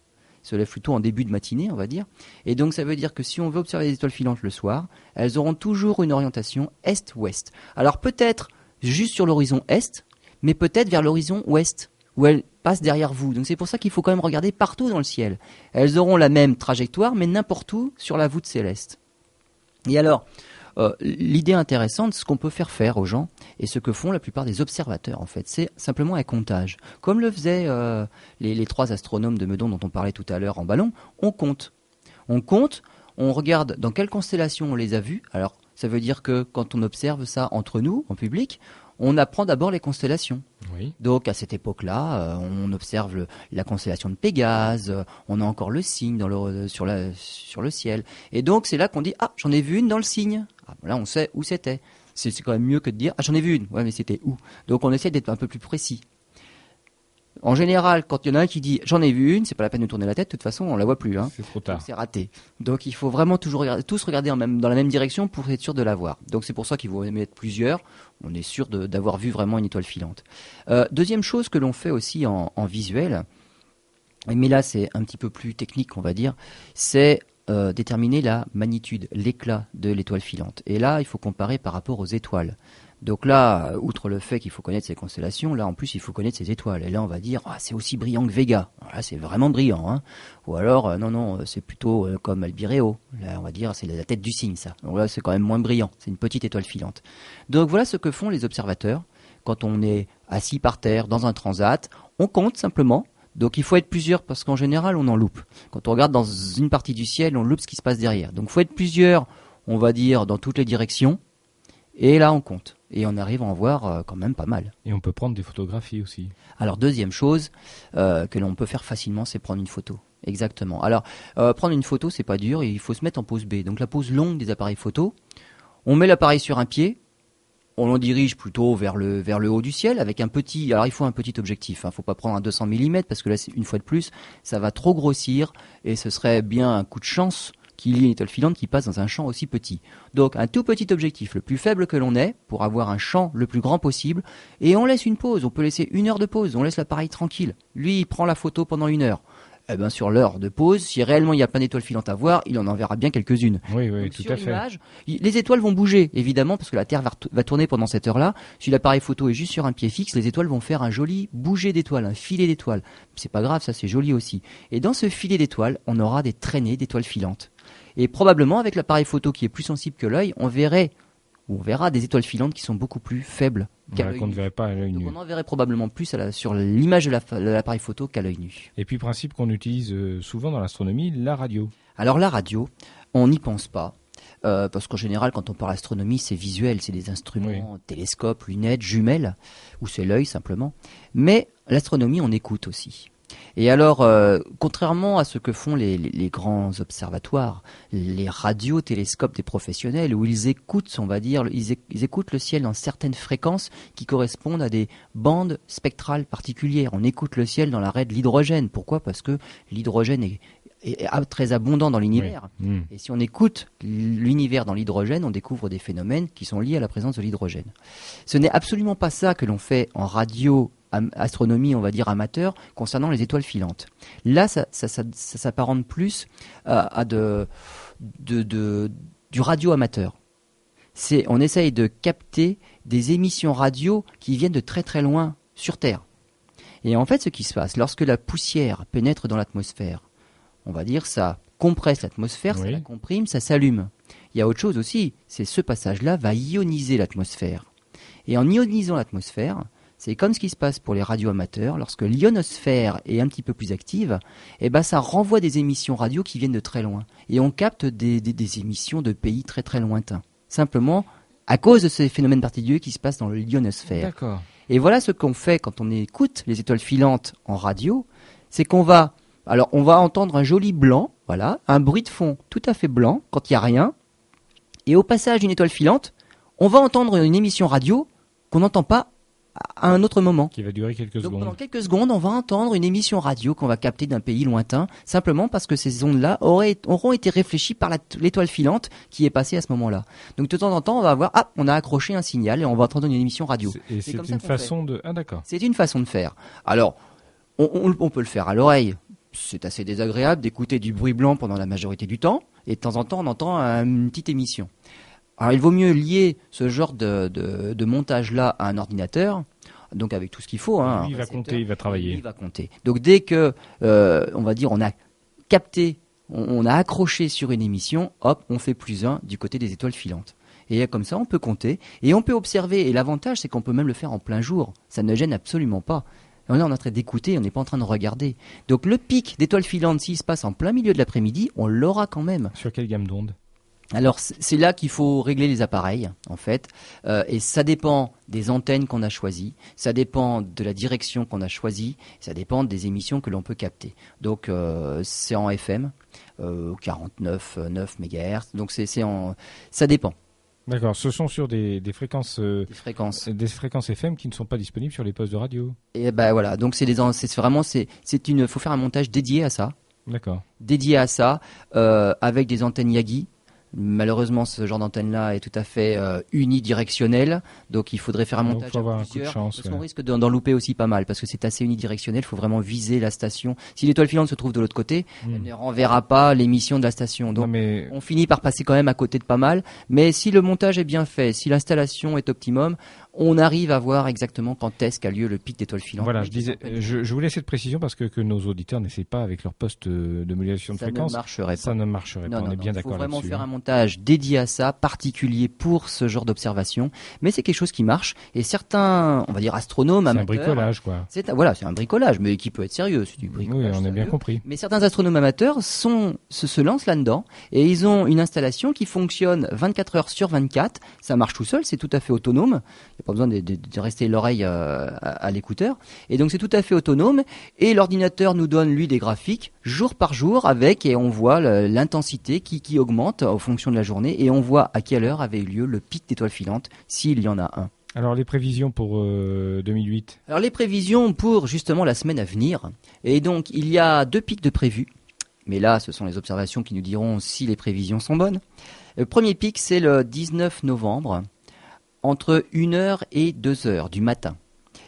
se lève plutôt en début de matinée, on va dire. Et donc ça veut dire que si on veut observer les étoiles filantes le soir, elles auront toujours une orientation est-ouest. Alors peut-être juste sur l'horizon est, mais peut-être vers l'horizon ouest, où elles passent derrière vous. Donc c'est pour ça qu'il faut quand même regarder partout dans le ciel. Elles auront la même trajectoire, mais n'importe où sur la voûte céleste. Et alors, euh, l'idée intéressante, ce qu'on peut faire faire aux gens, et ce que font la plupart des observateurs en fait, c'est simplement un comptage. Comme le faisaient euh, les, trois astronomes de Meudon dont on parlait tout à l'heure en ballon, on compte. On compte, on regarde dans quelle constellation on les a vus. Alors ça veut dire que quand on observe ça entre nous, en public, on apprend d'abord les constellations. Donc à cette époque-là, euh, on observe la constellation de Pégase, on a encore le signe sur, sur, le ciel. Et donc c'est là qu'on dit ah j'en ai vu une dans le signe. Ah, là on sait où c'était. C'est quand même mieux que de dire ah j'en ai vu une. Ouais mais c'était où? Donc on essaie d'être un peu plus précis. En général, quand il y en a un qui dit j'en ai vu une, c'est pas la peine de tourner la tête, de toute façon on la voit plus. Hein. C'est trop tard. C'est raté. Donc il faut vraiment toujours regarder, tous regarder en même, dans la même direction pour être sûr de la voir. Donc c'est pour ça qu'il vaut mettre plusieurs. On est sûr d'avoir vu vraiment une étoile filante. Euh, deuxième chose que l'on fait aussi en, visuel, mais là c'est un petit peu plus technique on va dire, c'est euh, déterminer la magnitude, l'éclat de l'étoile filante. Et là il faut comparer par rapport aux étoiles. Donc là, outre le fait qu'il faut connaître ces constellations, là en plus il faut connaître ces étoiles. Et là on va dire, ah, c'est aussi brillant que Vega. Là c'est vraiment brillant. Hein. Ou alors, euh, non, non, euh, c'est plutôt euh, comme Albireo. Là on va dire, c'est la tête du cygne ça. Donc là c'est quand même moins brillant. C'est une petite étoile filante. Donc voilà ce que font les observateurs. Quand on est assis par terre dans un transat, on compte simplement. Donc il faut être plusieurs parce qu'en général on en loupe. Quand on regarde dans une partie du ciel, on loupe ce qui se passe derrière. Donc il faut être plusieurs, on va dire, dans toutes les directions. Et là on compte et on arrive à en voir euh, quand même pas mal. Et on peut prendre des photographies aussi. Alors deuxième chose euh, que l'on peut faire facilement, c'est prendre une photo. Exactement. Alors euh, prendre une photo, c'est pas dur, il faut se mettre en pose B. Donc la pose longue des appareils photo. On met l'appareil sur un pied on en dirige plutôt vers le vers le haut du ciel avec un petit. Alors il faut un petit objectif. Hein, faut pas prendre un 200 mm parce que là, une fois de plus, ça va trop grossir et ce serait bien un coup de chance qu'il y ait une étoile filante qui passe dans un champ aussi petit. Donc un tout petit objectif, le plus faible que l'on ait, pour avoir un champ le plus grand possible, et on laisse une pause, on peut laisser une heure de pause, on laisse l'appareil tranquille. Lui, il prend la photo pendant une heure eh ben, sur l'heure de pause, si réellement il y a plein d'étoiles filantes à voir, il en enverra bien quelques-unes. Oui, oui, tout à fait. Les étoiles vont bouger, évidemment, parce que la Terre va, tourner pendant cette heure-là. Si l'appareil photo est juste sur un pied fixe, les étoiles vont faire un joli bouger d'étoiles, un filet d'étoiles. C'est pas grave, ça c'est joli aussi. Et dans ce filet d'étoiles, on aura des traînées d'étoiles filantes. Et probablement, avec l'appareil photo qui est plus sensible que l'œil, on verrait on verra des étoiles filantes qui sont beaucoup plus faibles qu'à l'œil nu. pas on en verrait probablement plus sur l'image de l'appareil photo qu'à l'œil nu. Et puis principe qu'on utilise euh, souvent dans l'astronomie, la radio. Alors la radio, on n'y pense pas. Euh, parce qu'en général, quand on parle astronomie, c'est visuel, c'est des instruments, télescopes, lunettes, jumelles, ou c'est l'œil simplement. Mais l'astronomie, on écoute aussi. Et alors, euh, contrairement à ce que font les, grands observatoires, les radiotélescopes des professionnels, où ils écoutent, on va dire, ils, écoutent le ciel dans certaines fréquences qui correspondent à des bandes spectrales particulières. On écoute le ciel dans l'arrêt de l'hydrogène. Pourquoi? Parce que l'hydrogène est, très abondant dans l'univers. Hmm. Et si on écoute l'univers dans l'hydrogène, on découvre des phénomènes qui sont liés à la présence de l'hydrogène. Ce n'est absolument pas ça que l'on fait en radio astronomie, on va dire amateur, concernant les étoiles filantes. Là, ça, s'apparente plus euh, à de, du radio amateur. C'est, on essaye de capter des émissions radio qui viennent de très très loin sur Terre. Et en fait, ce qui se passe, lorsque la poussière pénètre dans l'atmosphère, on va dire ça compresse l'atmosphère, ça la comprime, ça s'allume. Il y a autre chose aussi, c'est ce passage-là va ioniser l'atmosphère. Et en ionisant l'atmosphère, c'est comme ce qui se passe pour les radioamateurs. Lorsque l'ionosphère est un petit peu plus active, eh ben, ça renvoie des émissions radio qui viennent de très loin. Et on capte des, émissions de pays très très lointains. Simplement à cause de ces phénomènes particuliers qui se passent dans l'ionosphère. Et voilà ce qu'on fait quand on écoute les étoiles filantes en radio, c'est qu'on va, alors on va entendre un joli blanc, voilà, un bruit de fond tout à fait blanc quand il n'y a rien. Et au passage d'une étoile filante, on va entendre une émission radio qu'on n'entend pas à un autre moment. Qui va durer quelques secondes. Pendant quelques secondes, on va entendre une émission radio qu'on va capter d'un pays lointain, simplement parce que ces ondes-là auront été réfléchies par l'étoile filante qui est passée à ce moment-là. Donc de temps en temps, on va voir, ah, on a accroché un signal et on va entendre une émission radio. Et c'est une façon de, ah d'accord. C'est une façon de faire. Alors, on, on peut le faire à l'oreille. C'est assez désagréable d'écouter du bruit blanc pendant la majorité du temps, et de temps en temps, on entend une petite émission. Alors il vaut mieux lier ce genre de, de, montage-là à un ordinateur, donc avec tout ce qu'il faut. Hein, il va compter, il va travailler. Il va compter. Donc dès que, euh, on va dire, on a capté, on, a accroché sur une émission, hop, on fait plus un du côté des étoiles filantes. Et comme ça, on peut compter et on peut observer. Et l'avantage, c'est qu'on peut même le faire en plein jour. Ça ne gêne absolument pas. On est en train d'écouter, on n'est pas en train de regarder. Donc le pic d'étoiles filantes, s'il se passe en plein milieu de l'après-midi, on l'aura quand même. Sur quelle gamme d'ondes? Alors c'est là qu'il faut régler les appareils en fait, euh, et ça dépend des antennes qu'on a choisies, ça dépend de la direction qu'on a choisie, ça dépend des émissions que l'on peut capter. Donc euh, c'est en FM, euh, 49 9 MHz, donc c'est en ça dépend. D'accord, ce sont sur des, fréquences, euh, des fréquences, des fréquences FM qui ne sont pas disponibles sur les postes de radio. Et ben voilà, donc c'est c'est vraiment c'est c'est une, faut faire un montage dédié à ça. D'accord. Dédié à ça, avec des antennes Yagi Malheureusement, ce genre d'antenne-là est tout à fait euh, unidirectionnel, donc il faudrait faire un montage à plusieurs, chance, parce qu'on risque d'en louper aussi pas mal, parce que c'est assez unidirectionnel, il faut vraiment viser la station. Si l'étoile filante se trouve de l'autre côté, hmm. elle ne renverra pas l'émission de la station. Donc on finit par passer quand même à côté de pas mal, mais si le montage est bien fait, si l'installation est optimum, on arrive à voir exactement quand est-ce qu'a lieu le pic d'étoiles filantes. Voilà, je disais, je, je, voulais cette précision parce que, que nos auditeurs n'essaient pas avec leur poste de modulation de fréquence. Ça ne marcherait pas. Ça ne marcherait pas. on est bien d'accord Il faut vraiment faire un montage dédié à ça, particulier pour ce genre d'observation. Mais c'est quelque chose qui marche et certains, on va dire astronomes, c'est un bricolage quoi. C'est voilà, c'est un bricolage, mais qui peut être sérieux. C'est du bricolage. Oui, on a bien compris. Mais certains astronomes amateurs sont se, se lancent là-dedans et ils ont une installation qui fonctionne 24 heures sur 24. Ça marche tout seul, c'est tout à fait autonome. A pas besoin de, rester l'oreille euh, à, l'écouteur. Et donc c'est tout à fait autonome. Et l'ordinateur nous donne lui des graphiques jour par jour avec et on voit l'intensité qui, qui augmente en fonction de la journée et on voit à quelle heure avait eu lieu le pic d'étoiles filantes s'il y en a un. Alors les prévisions pour 2008 euh, Alors les prévisions pour justement la semaine à venir. Et donc il y a deux pics de prévus. Mais là, ce sont les observations qui nous diront si les prévisions sont bonnes. Le premier pic, c'est le 19 novembre, entre 1h et 2h du matin.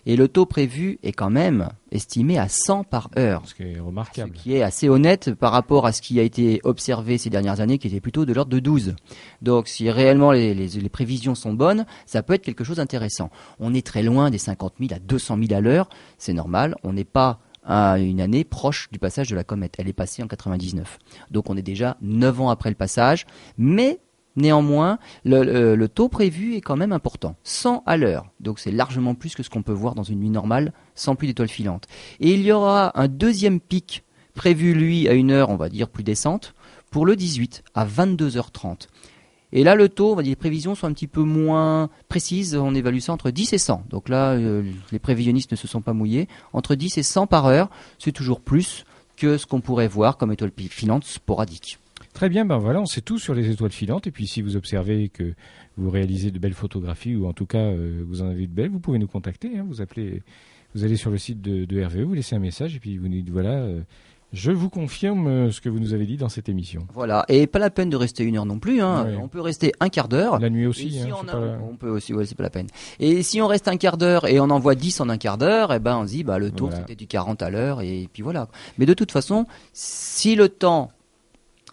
Et le taux prévu est quand même estimé à 100 par heure. Ce qui est remarquable. Ce qui est assez honnête par rapport à ce qui a été observé ces dernières années, qui était plutôt de l'ordre de 12. Donc si réellement les, les, prévisions sont bonnes, ça peut être quelque chose d'intéressant. On est très loin des 50 000 à 200 000 à l'heure, c'est normal. On n'est pas à une année proche du passage de la comète. Elle est passée en 99. Donc on est déjà 9 ans après le passage, mais Néanmoins, le, taux prévu est quand même important. 100 à l'heure. Donc c'est largement plus que ce qu'on peut voir dans une nuit normale sans plus d'étoiles filantes. Et il y aura un deuxième pic prévu, lui, à une heure, on va dire, plus descente, pour le 18, à 22h30. Et là, le taux, on va dire, les prévisions sont un petit peu moins précises. On évalue ça entre 10 et 100. Donc là, euh, les prévisionnistes ne se sont pas mouillés. Entre 10 et 100 par heure, c'est toujours plus que ce qu'on pourrait voir comme étoile filante sporadique. Très bien, ben voilà, on sait tout sur les étoiles filantes. Et puis si vous observez que vous réalisez de belles photographies, ou en tout cas euh, vous en avez de belles, vous pouvez nous contacter. Hein. vous appelez, vous allez sur le site de, de, RVE, vous laissez un message, et puis vous nous dites voilà. Euh, je vous confirme euh, ce que vous nous avez dit dans cette émission. Voilà, et pas la peine de rester une heure non plus. Hein. On peut rester un quart d'heure. La nuit aussi. hein, on, on, peut aussi, ouais, c'est pas la peine. Et si on reste un quart d'heure et on en voit 10 en un quart d'heure, eh ben on se dit bah le tour c'était du 40 à l'heure et puis voilà. Mais de toute façon, si le temps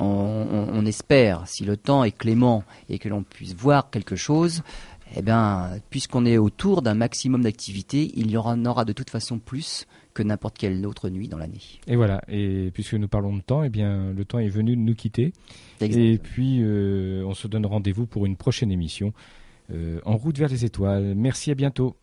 on, espère, si le temps est clément et que l'on puisse voir quelque chose, eh bien, puisqu'on est autour d'un maximum d'activité, il y en aura de toute façon plus que n'importe quelle autre nuit dans l'année. Et voilà, et puisque nous parlons de temps, eh bien, le temps est venu de nous quitter. Et puis, euh, on se donne rendez-vous pour une prochaine émission euh, en route vers les étoiles. Merci, à bientôt.